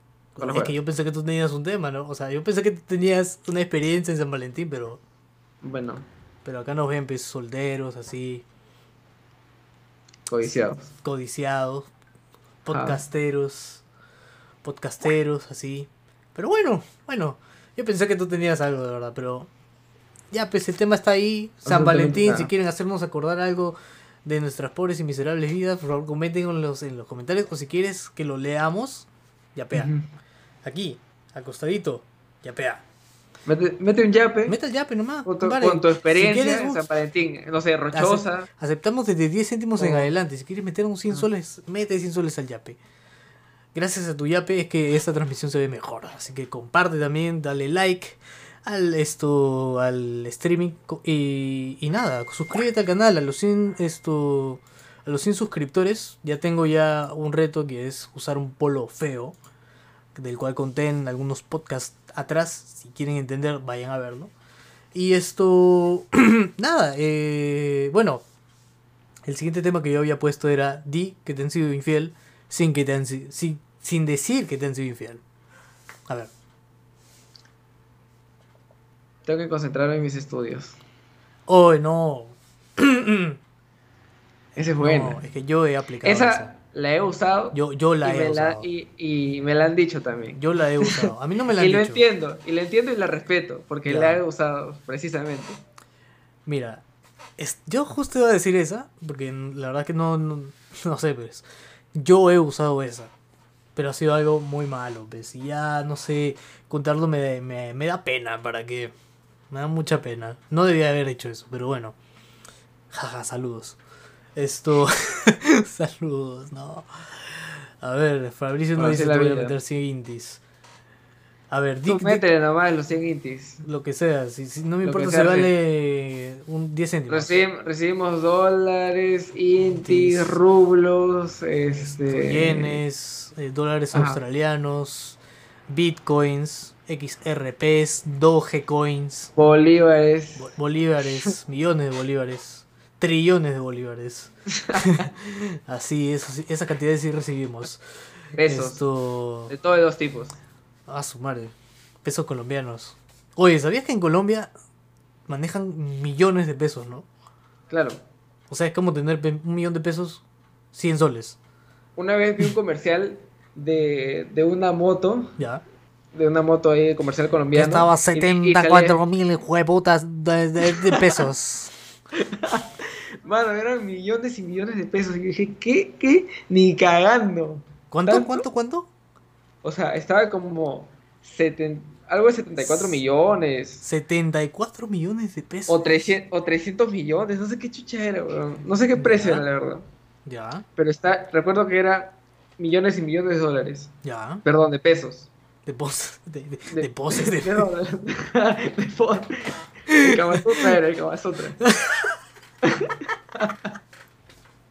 es que yo pensé que tú tenías un tema, ¿no? O sea, yo pensé que tú tenías una experiencia en San Valentín, pero, Bueno, pero acá nos ven pues, solteros, así, codiciados. codiciados, podcasteros, podcasteros, así. Pero bueno, bueno, yo pensé que tú tenías algo de verdad, pero ya, pues el tema está ahí. San Valentín, si quieren hacernos acordar algo de nuestras pobres y miserables vidas, por favor comenten en los, en los comentarios o si quieres que lo leamos, ya pea. Ujú. Aquí, acostadito, ya pea. Mete, mete un yape Meta el yape nomás. con tu, compadre. con tu experiencia Si quieres, San Valentín. No sé, rochosa. Aceptamos desde 10 céntimos en Oh. adelante. Si quieres meter un 100 Ah. soles, mete 100 soles al yape. Gracias a tu yape es que esta transmisión se ve mejor. Así que comparte también, dale like al esto al streaming y, y nada, suscríbete al canal a los 100 esto a los 100 suscriptores. Ya tengo ya un reto que es usar un polo feo del cual conté en algunos podcasts atrás. Si quieren entender, vayan a verlo. Y esto, (clears throat) nada, eh, bueno, el siguiente tema que yo había puesto era di que te han sido infiel sin, que te han, si- sin, sin decir que te han sido infiel. A ver, Tengo que concentrarme en mis estudios. oh no, (clears throat) Esa es no, buena. es que yo he aplicado esa esa. la he usado. Yo, yo la y, he la, usado. y, y me la han dicho también. Yo la he (laughs) usado. A mí no me la han y lo dicho. entiendo, y lo entiendo y la respeto, porque Ya. la he usado precisamente. Mira, es- yo justo iba a decir esa, porque la verdad que no, no, no sé, pues. Yo he usado esa. Pero ha sido algo muy malo, ¿ves? Y ya, no sé, contarlo me, me, me da pena, ¿para qué? Me da mucha pena. No debía haber hecho eso, pero bueno. Jaja, saludos. Esto. (laughs) saludos, no. A ver, Fabricio no dice te voy a meter 100 intis. A ver, Tú métele nomás los 100 intis. lo que sea. Si, si no me Lo que importa, sí. vale un 10 céntimos. Recibim- recibimos dólares, intis, Intis. rublos, este... yenes, eh, dólares Ajá. australianos, bitcoins, XRPs, Dogecoins, Bolívares. bo- bolívares, (laughs) millones de bolívares, trillones de bolívares. (laughs) Así, eso, esa cantidad sí recibimos. Pesos. Esto. De todos los tipos. A su madre. Pesos colombianos. Oye, ¿sabías que en Colombia manejan millones de pesos, no? Claro. O sea, es como tener un millón de pesos, 100 soles. Una vez vi un comercial de, de una moto, Ya. De una moto ahí comercial Que colombiana. estaba y- y salía- 74 mil hueputas de, de- de pesos. (laughs) Mano, eran millones y millones de pesos. Y yo dije, ¿qué? ¿Qué? Ni cagando. ¿Cuánto? ¿Tanto? ¿Cuánto? ¿Cuánto? O sea, estaba como seten- algo de 74 millones. 74 millones de pesos. O 300, o 300 millones. No sé qué chucha era, weón. No sé qué precio era, la verdad. Ya, Pero está, recuerdo que era millones y millones de dólares. ya. Perdón, de pesos. De poses. De, de, De- de poses. De, De dólares. de po- El Kama Sutra era el Kama Sutra.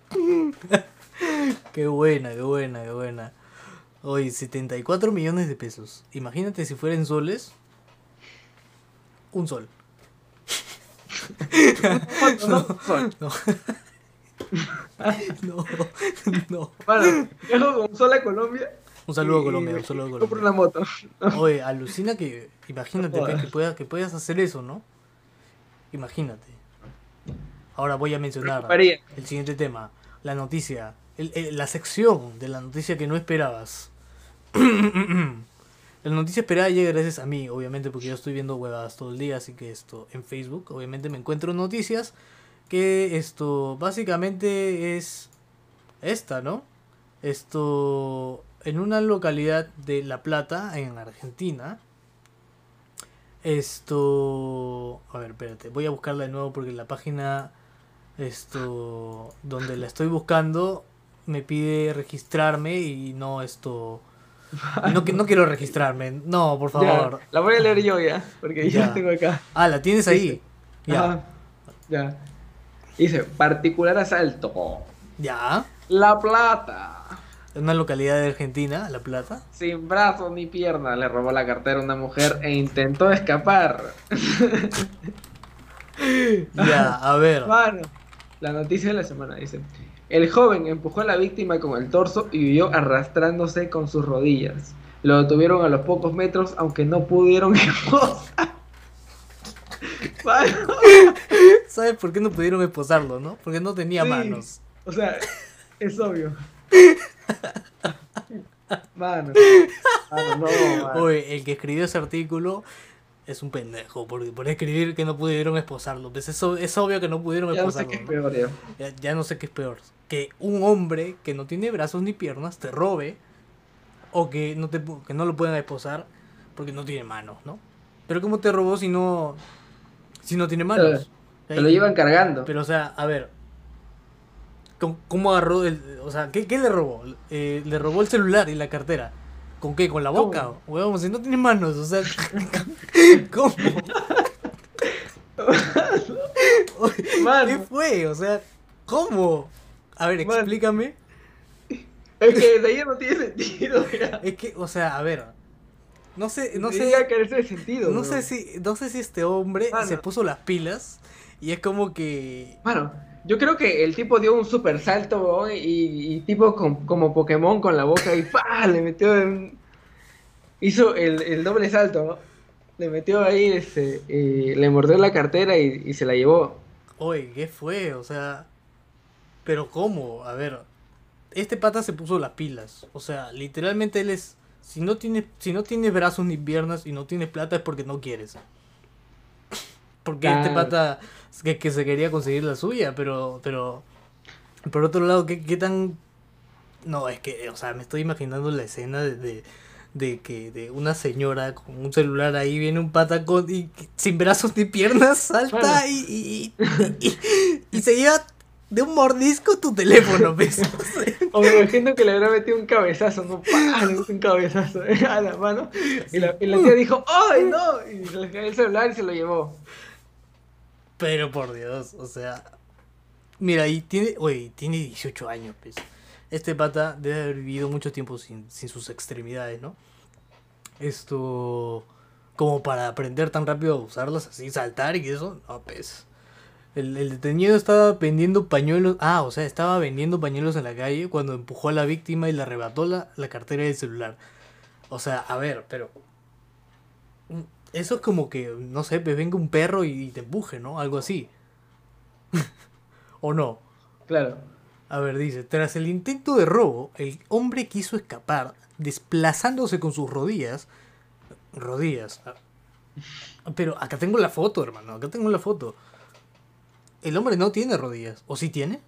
(laughs) Qué buena, qué buena, qué buena. Oye, 74 millones de pesos. Imagínate si fueran soles. Un sol. ¿Cuánto, (laughs) (laughs) no? No. no, no. Mano, viajo con sol a Colombia. Un saludo a Colombia, un saludo a Compro Colombia. una moto. Oye, alucina que. Imagínate que, puedas, que puedas hacer eso, ¿no? Imagínate. Ahora voy a mencionar el siguiente tema. La noticia. el- el- la sección de la noticia que no esperabas. (clears throat) la noticia esperada llega gracias a mí, obviamente, porque yo estoy viendo huevadas todo el día, así que esto en Facebook, obviamente me encuentro noticias que esto básicamente es esta, ¿no? Esto en una localidad de La Plata, en Argentina. Esto, a ver, espérate, voy a buscarla de nuevo porque la página esto donde la estoy buscando me pide registrarme y no esto no, no quiero registrarme, no, por favor. Ya, la voy a leer yo ya, porque ya la tengo acá. Ah, la tienes ahí. Ya. Ajá. Ya. Dice, particular asalto. Ya. La Plata. En una localidad de Argentina, La Plata. Sin brazos ni piernas, le robó la cartera a una mujer e intentó escapar. (laughs) Ya, a ver. Mano, la noticia de la semana dice: El joven empujó a la víctima con el torso y huyó arrastrándose con sus rodillas. Lo detuvieron a los pocos metros, aunque no pudieron (laughs) esposar. (laughs) ¿Sabes por qué no pudieron esposarlo, no? Porque no tenía Sí. manos. O sea, es obvio. Mano, mano, no, mano. Oye, el que escribió ese artículo es un pendejo por, por escribir que no pudieron esposarlo. Pues es, ob- es obvio que no pudieron Ya no sé esposarlo. qué es ¿no? peor ya. Ya, ya no sé qué es peor. Que un hombre que no tiene brazos ni piernas te robe o que no, te, que no lo puedan esposar porque no tiene manos, ¿no? Pero ¿cómo te robó si no, si no tiene manos? Se lo llevan cargando. Pero, o sea, a ver. ¿Cómo, cómo agarró el. O sea, ¿qué, qué le robó? Eh, le robó el celular y la cartera. ¿Con qué? ¿Con la boca? Huevón, si no tiene manos, o sea. (laughs) ¿Cómo? (laughs) Mano. ¿Qué fue? O sea, ¿cómo? A ver, explícame. Es que de ahí no tiene sentido, (laughs) ya. Es que, o sea, a ver. No sé, no sé. de sentido. No bro. sé si, no sé si este hombre Mano. se puso las pilas y es como que. Mano, yo creo que el tipo dio un super salto y, y tipo con- como Pokémon con la boca y ¡pa! le metió en- hizo el, el doble salto, ¿no? Le metió ahí, este, y le mordió la cartera y, y se la llevó. Oye, ¿qué fue? O sea, pero ¿cómo? A ver, este pata se puso las pilas. O sea, literalmente él es, si no tiene, si no tienes brazos ni piernas y no tienes plata es porque no quieres. Porque este pata que, que se quería conseguir la suya, pero, pero por otro lado, ¿qué, qué tan, No, es que, o sea, me estoy imaginando la escena de, de, que de una señora con un celular ahí viene un pata con, y, sin brazos ni piernas, salta y, y, se lleva de un mordisco tu teléfono, ¿ves? o me imagino que le habrá metido un cabezazo, no, un cabezazo (laughs) a la mano. Y la, y la tía dijo, ¡ay, no! Y le cayó el celular y se lo llevó. Pero por Dios, o sea. Mira, y tiene, oye, tiene 18 años, pues. Este pata debe haber vivido mucho tiempo sin, sin sus extremidades, ¿no? Esto. Como para aprender tan rápido a usarlas así, saltar y eso, no, pues. El, el, detenido estaba vendiendo pañuelos. Ah, o sea, estaba vendiendo pañuelos en la calle cuando empujó a la víctima y le arrebató la, la cartera y el celular. O sea, a ver, pero. Eso es como que, no sé, pues venga un perro y te empuje, ¿no? Algo así. (laughs) ¿O no? Claro. A ver, dice, tras el intento de robo, el hombre quiso escapar, desplazándose con sus rodillas. Rodillas. Ah, pero acá tengo la foto, hermano, acá tengo la foto. El hombre no tiene rodillas. ¿O sí tiene?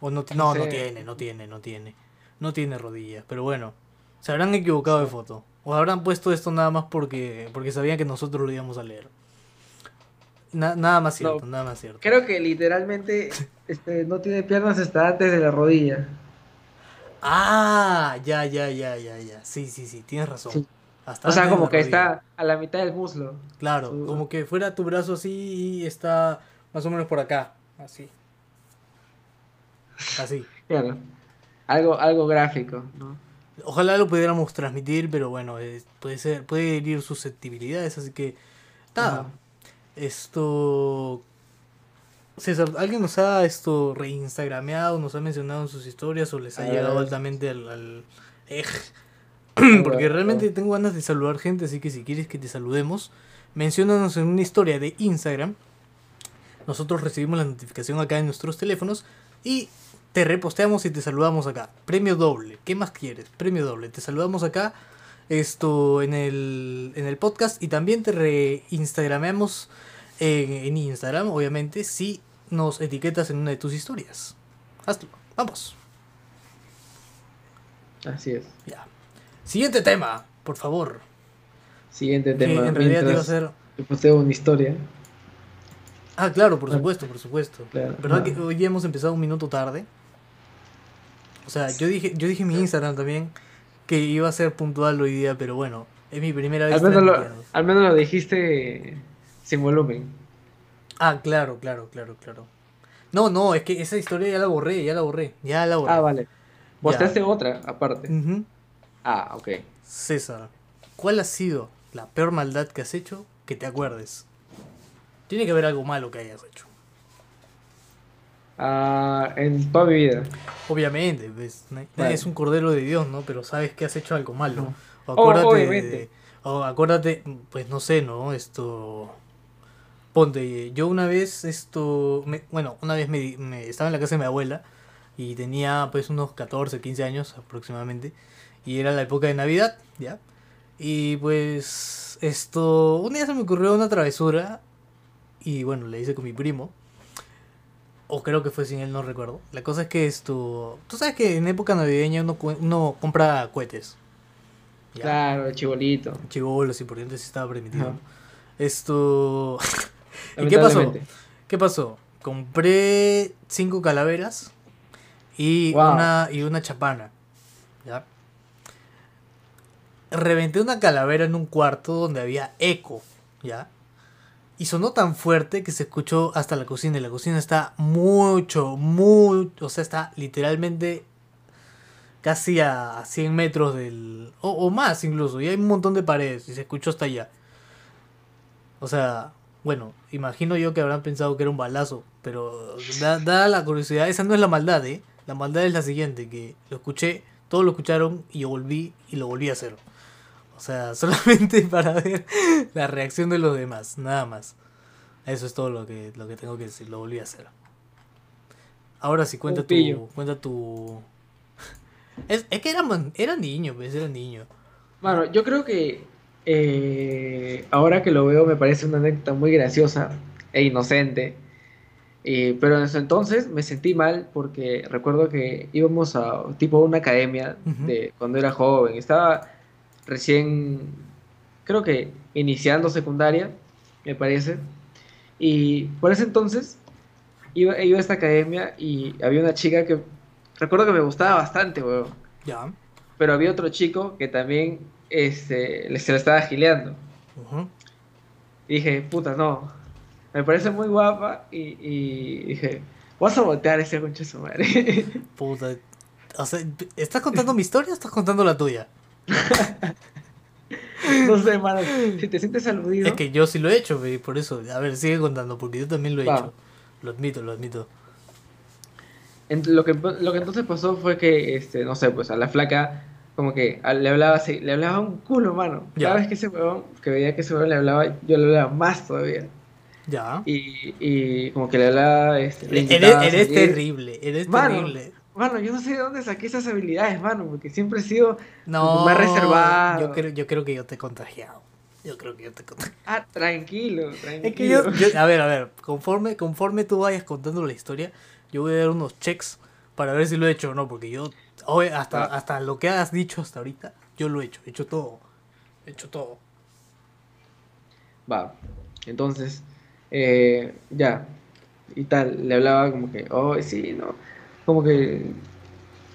O no, no, no tiene, no tiene, no tiene. No tiene rodillas, pero bueno. Se habrán equivocado de foto. O habrán puesto esto nada más porque, porque sabían que nosotros lo íbamos a leer nada más cierto, nada más cierto. Creo que literalmente (laughs) este, no tiene piernas hasta antes de la rodilla. Ah, ya, ya, ya, ya, ya. Sí, sí, sí, tienes razón. o sea, como que está a la mitad del muslo. Claro, como que fuera tu brazo así y está más o menos por acá, así. Así. (laughs) Claro. Algo, algo gráfico, ¿no? Ojalá lo pudiéramos transmitir, pero bueno, puede ser, puede herir susceptibilidades, así que nada, esto. César, ¿alguien nos ha esto reinstagrameado, nos ha mencionado en sus historias o les ha llegado altamente al, al (clears throat) Porque realmente tengo ganas de saludar gente, así que si quieres que te saludemos, menciónanos en una historia de Instagram. Nosotros recibimos la notificación acá en nuestros teléfonos y te reposteamos y te saludamos acá. Premio doble. ¿Qué más quieres? Premio doble. Te saludamos acá esto en el, en el podcast y también te reinstagrameamos en, en Instagram, obviamente, si nos etiquetas en una de tus historias. Hazlo, vamos. Así es. Ya. Siguiente tema, por favor. Siguiente tema. en realidad te a hacer. posteo una historia. Ah, claro, por supuesto, por supuesto. ¿Verdad que hoy hemos empezado un minuto tarde? O sea, yo dije, yo dije en mi Instagram también que iba a ser puntual hoy día, pero bueno, es mi primera vez. Al menos, lo, al menos lo dijiste sin volumen. Ah, claro, claro, claro, claro. No, no, es que esa historia ya la borré, ya la borré, ya la borré. Ah, vale. Posteaste otra aparte. Ah, ok. César, ¿cuál ha sido la peor maldad que has hecho que te acuerdes? Tiene que haber algo malo que hayas hecho. Ah, en toda mi vida. Obviamente, pues, es un cordero de Dios, ¿no? Pero sabes que has hecho algo malo. O acuérdate, o acuérdate, pues no sé, ¿no? Esto. Ponte, yo una vez, esto. bueno, una vez me, estaba en la casa de mi abuela y tenía pues unos 14, 15 años aproximadamente. Y era la época de Navidad, ¿ya? Y pues esto. Un día se me ocurrió una travesura y bueno, le hice con mi primo o creo que fue sin él, no recuerdo. La cosa es que esto. Tú sabes que en época navideña uno, uno compra cohetes. Claro, chibolito. Chibolos, sí, porque antes estaba permitido. Esto. (laughs) ¿Y qué pasó? ¿Qué pasó? Compré cinco calaveras y, una, y una chapana. ¿Ya? Reventé una calavera en un cuarto donde había eco. ¿Ya? Y sonó tan fuerte que se escuchó hasta la cocina. Y la cocina está mucho, mucho. O sea, está literalmente casi a 100 metros del. O, más incluso. Y hay un montón de paredes. Y se escuchó hasta allá. O sea, bueno, imagino yo que habrán pensado que era un balazo. Pero da, la curiosidad. Esa no es la maldad, ¿eh? La maldad es la siguiente: que lo escuché, todos lo escucharon y yo volví y lo volví a hacer. O sea, (laughs) solamente para ver la reacción de los demás, nada más. Eso es todo lo que, lo que tengo que decir, lo volví a hacer. Ahora sí, cuenta tu... Cuenta tu... (laughs) Es, es que era, era niño, pues, era niño. Bueno, yo creo que eh, ahora que lo veo me parece una anécdota muy graciosa e inocente. Y, pero en ese entonces me sentí mal porque recuerdo que íbamos a tipo una academia de cuando era joven. Estaba recién, creo que iniciando secundaria, me parece. Y por ese entonces iba, iba a esta academia y había una chica que recuerdo que me gustaba bastante, weón. Ya. Pero había otro chico que también este, se lo estaba gileando. Y dije, puta, no. Me parece muy guapa y, y dije, vas a voltear ese concha su madre. (laughs) Puta. O sea, ¿estás contando mi historia o estás contando la tuya? (laughs) no sé, mano. Si te sientes aludido. Es que yo sí lo he hecho, por eso. A ver, sigue contando, porque yo también lo he hecho. Lo admito, lo admito. lo, que, lo que entonces pasó fue que, este, no sé, pues a la flaca como que le hablaba así, le hablaba un culo, mano. Cada vez que ese huevón, que veía que ese huevón le hablaba, yo le hablaba más todavía. Ya. Y, y como que le hablaba, este, eres, terrible, eres terrible. Mano, yo no sé de dónde saqué esas habilidades, mano, porque siempre he sido más reservado. Yo creo, yo creo que yo te he contagiado. Yo creo que yo te contagiado. Ah, tranquilo, tranquilo. Es que yo, a ver, a ver, conforme, conforme tú vayas contando la historia, yo voy a dar unos checks para ver si lo he hecho o no, porque yo Oye, hasta, ah. hasta lo que has dicho hasta ahorita, yo lo he hecho, he hecho todo. He hecho todo. Va, entonces, eh, ya, y tal, le hablaba como que, oh, sí, no, como que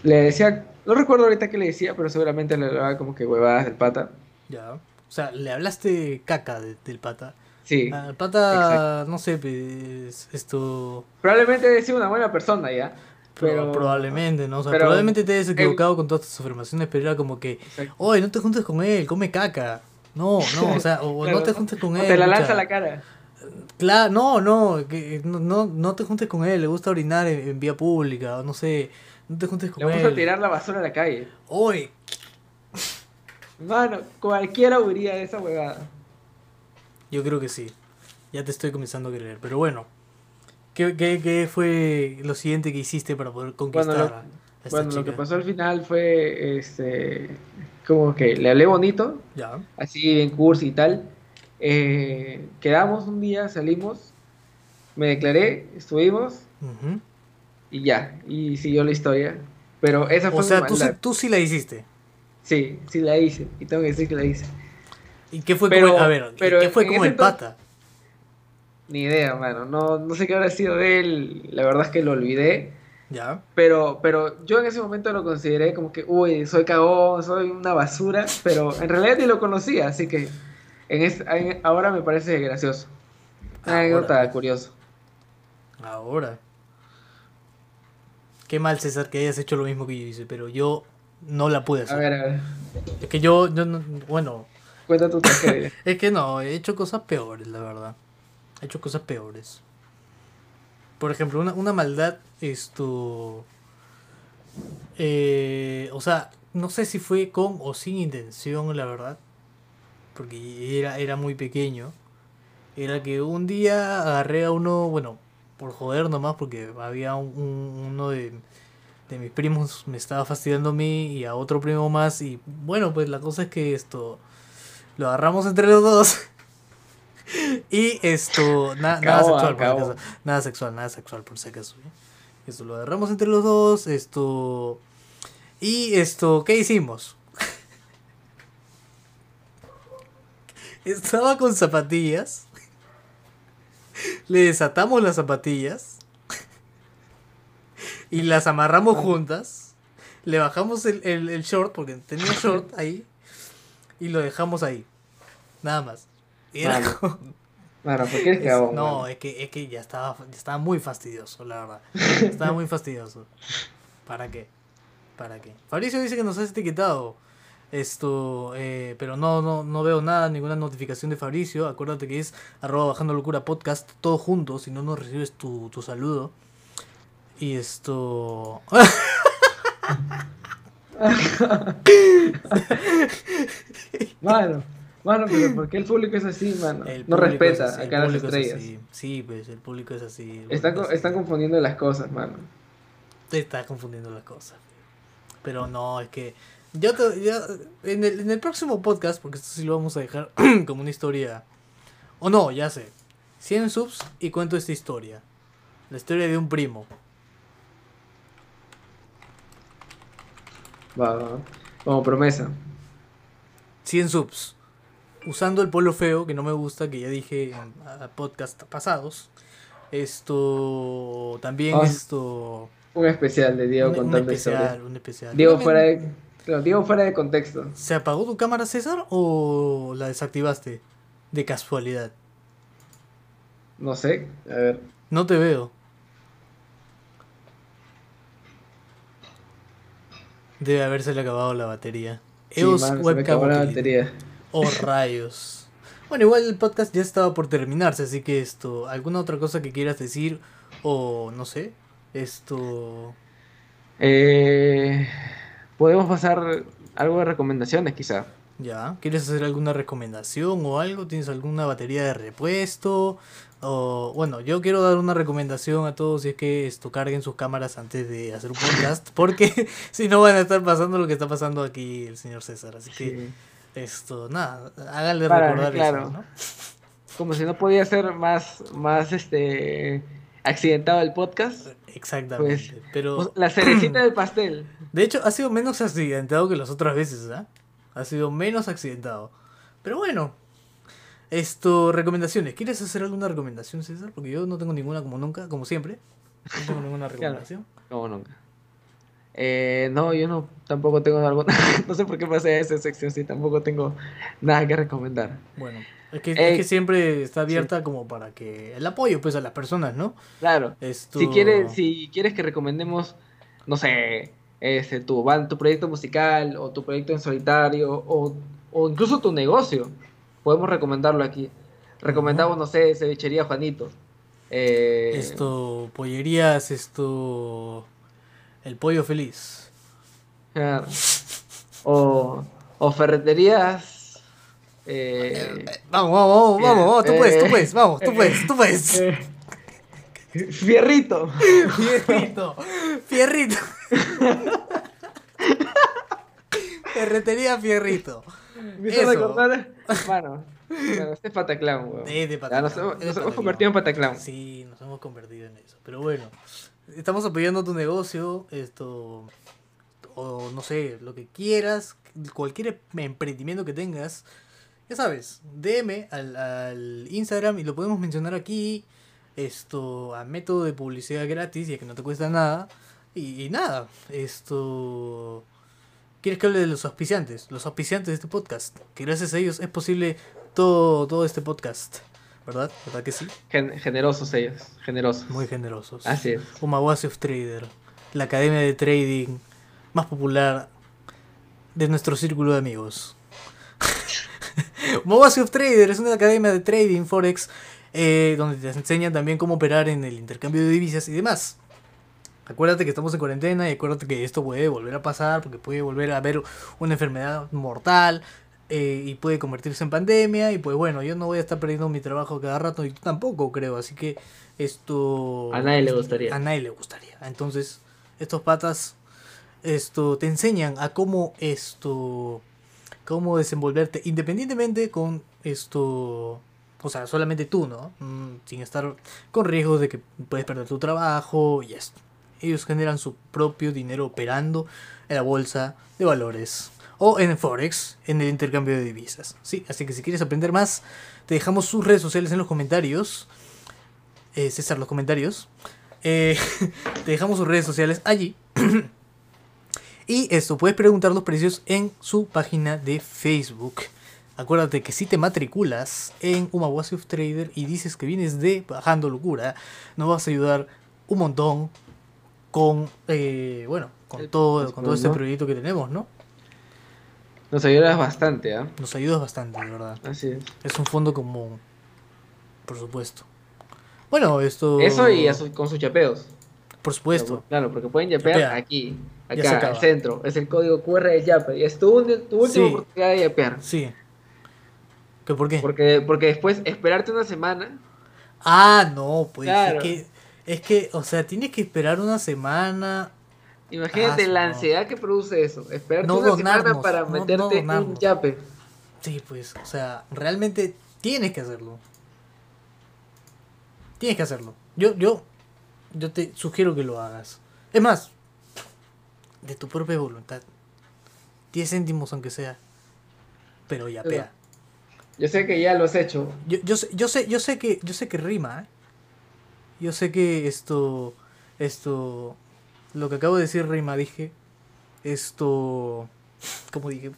le decía, no recuerdo ahorita qué le decía, pero seguramente le hablaba como que huevadas del pata. Ya, o sea, le hablaste caca del pata. Sí. Al pata, no sé, pues, esto... Probablemente decía una buena persona ya, pero, probablemente, ¿no? O sea, probablemente te hayas equivocado con todas tus afirmaciones, pero era como que, oye, no te juntes con él, come caca. No, no, o sea, o no te juntes con él. te la lanza a la cara. Claro, no, no, que no, no, te juntes con él, le gusta orinar en, vía pública, o no sé, no te juntes con él. Le gusta tirar la basura a la calle. Oye. Mano, cualquiera huiría de esa huevada. Yo creo que sí. Ya te estoy comenzando a creer, pero bueno. ¿Qué, qué, qué fue lo siguiente que hiciste para poder conquistar bueno, lo, a esta bueno, lo que pasó al final fue este como que le hablé bonito, ya. así en curso y tal. Eh, quedamos un día, salimos, me declaré, estuvimos y ya, y siguió la historia. Pero esa fue O sea, tú, tú, sí la hiciste. Sí, sí la hice, y tengo que decir que la hice. ¿Y qué fue como, a ver, ¿qué fue como el pata? Ni idea, mano. No, no sé qué habrá sido de él. La verdad es que lo olvidé. Ya. Pero, pero yo en ese momento lo consideré como que, uy, soy cagón, soy una basura. Pero en realidad ni lo conocía, así que en ahora me parece gracioso. Una anécdota curioso. Ahora. Qué mal, César, que hayas hecho lo mismo que yo hice, pero yo no la pude hacer. A ver, a ver. Es que yo, yo no, bueno. Cuenta tu tragedia. (laughs) es que no, he hecho cosas peores, la verdad. Ha hecho cosas peores. Por ejemplo, una, una maldad, esto... Eh, o sea, no sé si fue con o sin intención, la verdad. Porque era, era muy pequeño. Era que un día agarré a uno, bueno, por joder nomás, porque había un, uno de, de mis primos me estaba fastidiando a mí y a otro primo más. Y bueno, pues la cosa es que esto lo agarramos entre los dos. (laughs) y esto, nada sexual, nada sexual, nada sexual por si acaso. Esto lo agarramos entre los dos, esto... Y esto, ¿qué hicimos? Estaba con zapatillas. Le desatamos las zapatillas. Y las amarramos juntas. Le bajamos el, el short, porque tenía short (laughs) ahí. Y lo dejamos ahí. Nada más. Era No, es que, es que ya estaba, estaba muy fastidioso, la verdad. Estaba muy fastidioso. ¿Para qué? ¿Para qué? Fabricio dice que nos has etiquetado. Esto, eh, pero no, no, no veo nada, ninguna notificación de Fabricio. Acuérdate que es arroba bajando locura podcast, todo junto, si no nos recibes tu, tu saludo. Y esto. (laughs) Bueno. Mano, pero ¿por qué el público es así, mano? no respeta a cada estrellas. Sí, pues el público es así. Están, están confundiendo las cosas, mano. Está confundiendo las cosas. Pero no, es que. Yo, en, el, en el próximo podcast, porque esto sí lo vamos a dejar (clears throat) como una historia. O no, ya sé. 100 subs y cuento esta historia. La historia de un primo. Va, va. Como promesa. 100 subs. Usando el polo feo, que no me gusta, que ya dije en podcast pasados. Esto. También Ah, esto. Un especial de Diego Un, un contando especial, historias. un especial. Diego fuera de. Claro, Diego fuera de contexto. ¿Se apagó tu cámara, César, o la desactivaste? De casualidad. No sé. A ver. No te veo. Debe habérsele acabado la batería. Sí, EOS man, se me Webcam la batería. Oh, rayos. Bueno, igual el podcast ya estaba por terminarse, así que esto, ¿alguna otra cosa que quieras decir? O no sé, esto... Eh, podemos pasar algo de recomendaciones, quizá. Ya, ¿quieres hacer alguna recomendación o algo? ¿Tienes alguna batería de repuesto? O bueno, yo quiero dar una recomendación a todos si es que esto carguen sus cámaras antes de hacer un podcast, (laughs) porque (laughs) si no van a estar pasando lo que está pasando aquí el señor César, así que Sí. esto, nada, háganle Para, recordar claro. eso, ¿no? Como si no podía ser más, más este accidentado el podcast. (laughs) Exactamente, Pues, pero... La cerecita (clears throat) del pastel. De hecho, ha sido menos accidentado que las otras veces, ¿ah? Ha sido menos accidentado. Pero bueno. Esto, recomendaciones. ¿Quieres hacer alguna recomendación, César? Porque yo no tengo ninguna como nunca, como siempre. No tengo ninguna (laughs) recomendación. Como nunca. Eh, no, yo no, tampoco tengo algo. (laughs) no sé por qué pasé a esa sección si tampoco tengo nada que recomendar. Bueno, es que, Eh, es que siempre está abierta como para que el apoyo pues a las personas, ¿no? Claro. Esto... Si quieres, si quieres que recomendemos, no sé, este, tu, tu proyecto musical o tu proyecto en solitario o, o incluso tu negocio, podemos recomendarlo aquí. Recomendamos, no sé, cevichería Juanito. Eh, Esto, pollerías, esto... El pollo feliz. claro. O, o ferreterías. eh, Vamos, vamos, vamos, vamos, vamos, tú Eh, puedes, tú puedes, vamos, tú eh, puedes, tú puedes. eh, Fierrito. Fierrito, fierrito. Ferretería Fierrito. Me Eso. recordar, Mano, bueno, este es Pataclan, weón. Es de Ya, nos hemos, convertido en Pataclan. Sí, nos hemos convertido en eso. Pero bueno, estamos apoyando tu negocio, esto, o no sé, lo que quieras, cualquier emprendimiento que tengas. Ya sabes, DM al, al Instagram y lo podemos mencionar aquí. Esto, a método de publicidad gratis, ya que no te cuesta nada. Y, y nada, esto. ¿Quieres que hable de los auspiciantes? Los auspiciantes de este podcast. Que gracias a ellos es posible todo, todo este podcast. ¿Verdad? ¿Verdad que sí? Gen- generosos ellos, generosos. Muy generosos. Así es. Umawasi of Trader, la academia de trading más popular de nuestro círculo de amigos. (laughs) Umawasi of Trader es una academia de trading forex eh, donde te enseñan también cómo operar en el intercambio de divisas y demás. Acuérdate que estamos en cuarentena y acuérdate que esto puede volver a pasar porque puede volver a haber una enfermedad mortal eh, y puede convertirse en pandemia y pues bueno, yo no voy a estar perdiendo mi trabajo cada rato y tú tampoco creo, así que esto... A nadie le gustaría. A nadie le gustaría. Entonces, estos patas esto te enseñan a cómo esto cómo desenvolverte independientemente con esto o sea solamente tú no Mm, sin estar con riesgos de que puedes perder tu trabajo y esto ellos generan su propio dinero operando en la bolsa de valores o en forex en el intercambio de divisas. Sí así que si quieres aprender más te dejamos sus redes sociales en los comentarios. Eh, César los comentarios. Eh, (laughs) te dejamos sus redes sociales allí. (clears throat) Y esto, puedes preguntar los precios en su página de Facebook. Acuérdate que si te matriculas en Umawasi of Trader y dices que vienes de Bajando Locura, nos vas a ayudar un montón con, eh, bueno, con todo, con todo este proyecto que tenemos, ¿no? Nos ayudas bastante, ¿ah? Nos ayudas bastante, de verdad. Así es. Es un fondo común, por supuesto. Bueno, esto... Eso y su- con sus chapeos. Por supuesto. Claro, porque pueden yapear Yapea. aquí, acá, al centro. Es el código QR de Yape. Y es tu, tu última Sí. oportunidad de yapear. Sí. ¿Qué por qué? Porque, porque después esperarte una semana. Ah, no, pues Claro. es que, es que, o sea, tienes que esperar una semana. Imagínate Ah, la ansiedad que produce eso. Esperarte No una semana para no- no meterte un yape. Sí, pues, o sea, realmente tienes que hacerlo. Tienes que hacerlo. Yo, yo, yo te sugiero que lo hagas. Es más, de tu propia voluntad. 10 céntimos aunque sea. Pero ya pea. Yo sé que ya lo has hecho. Yo, yo, sé, yo sé, yo sé que, yo sé que rima, ¿eh? Yo sé que esto, esto, lo que acabo de decir rima, dije, esto, ¿cómo dije?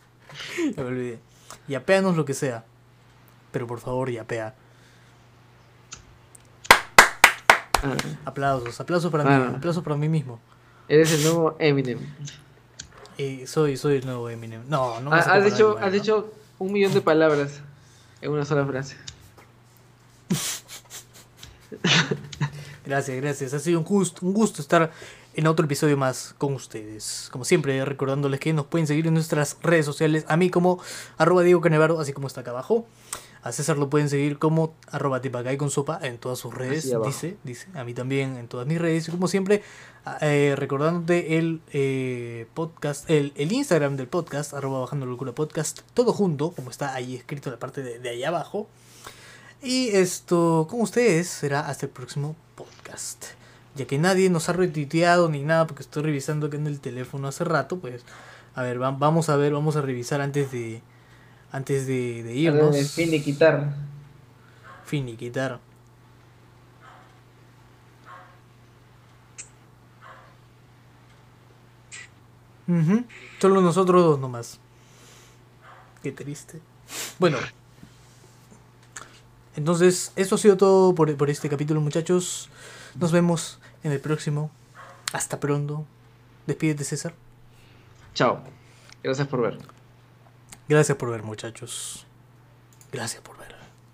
(laughs) ya me olvidé. Yapéanos lo que sea, pero por favor yapea. Ah, Aplausos, aplausos para Ah. mí, aplausos para mí mismo. eres el nuevo Eminem. Eh, soy, soy el nuevo Eminem. No, no me Ah, has, dicho, has ¿no? dicho un millón de palabras en una sola frase. (laughs) Gracias, gracias. Ha sido un gusto, un gusto estar en otro episodio más con ustedes. Como siempre, recordándoles que nos pueden seguir en nuestras redes sociales. A mí como arroba Diego Canevaro, así como está acá abajo. A César lo pueden seguir como arroba tipacay con sopa en todas sus redes. Dice, dice. A mí también en todas mis redes. Y como siempre, eh, recordándote el eh, podcast, el, el Instagram del podcast, arroba bajando locura podcast, todo junto, como está ahí escrito en la parte de, de ahí abajo. Y esto, con ustedes, será hasta el próximo podcast. Ya que nadie nos ha retuiteado ni nada, porque estoy revisando acá en el teléfono hace rato, pues, a ver, va- vamos a ver, vamos a revisar antes de, antes de, de irnos. De finiquitar. Finiquitar. Ujú, Solo nosotros dos nomás. Qué triste. Bueno. Entonces, eso ha sido todo por, por este capítulo, muchachos. Nos vemos en el próximo. Hasta pronto. Despídete, César. Chao. Gracias por ver. Gracias por ver, muchachos. Gracias por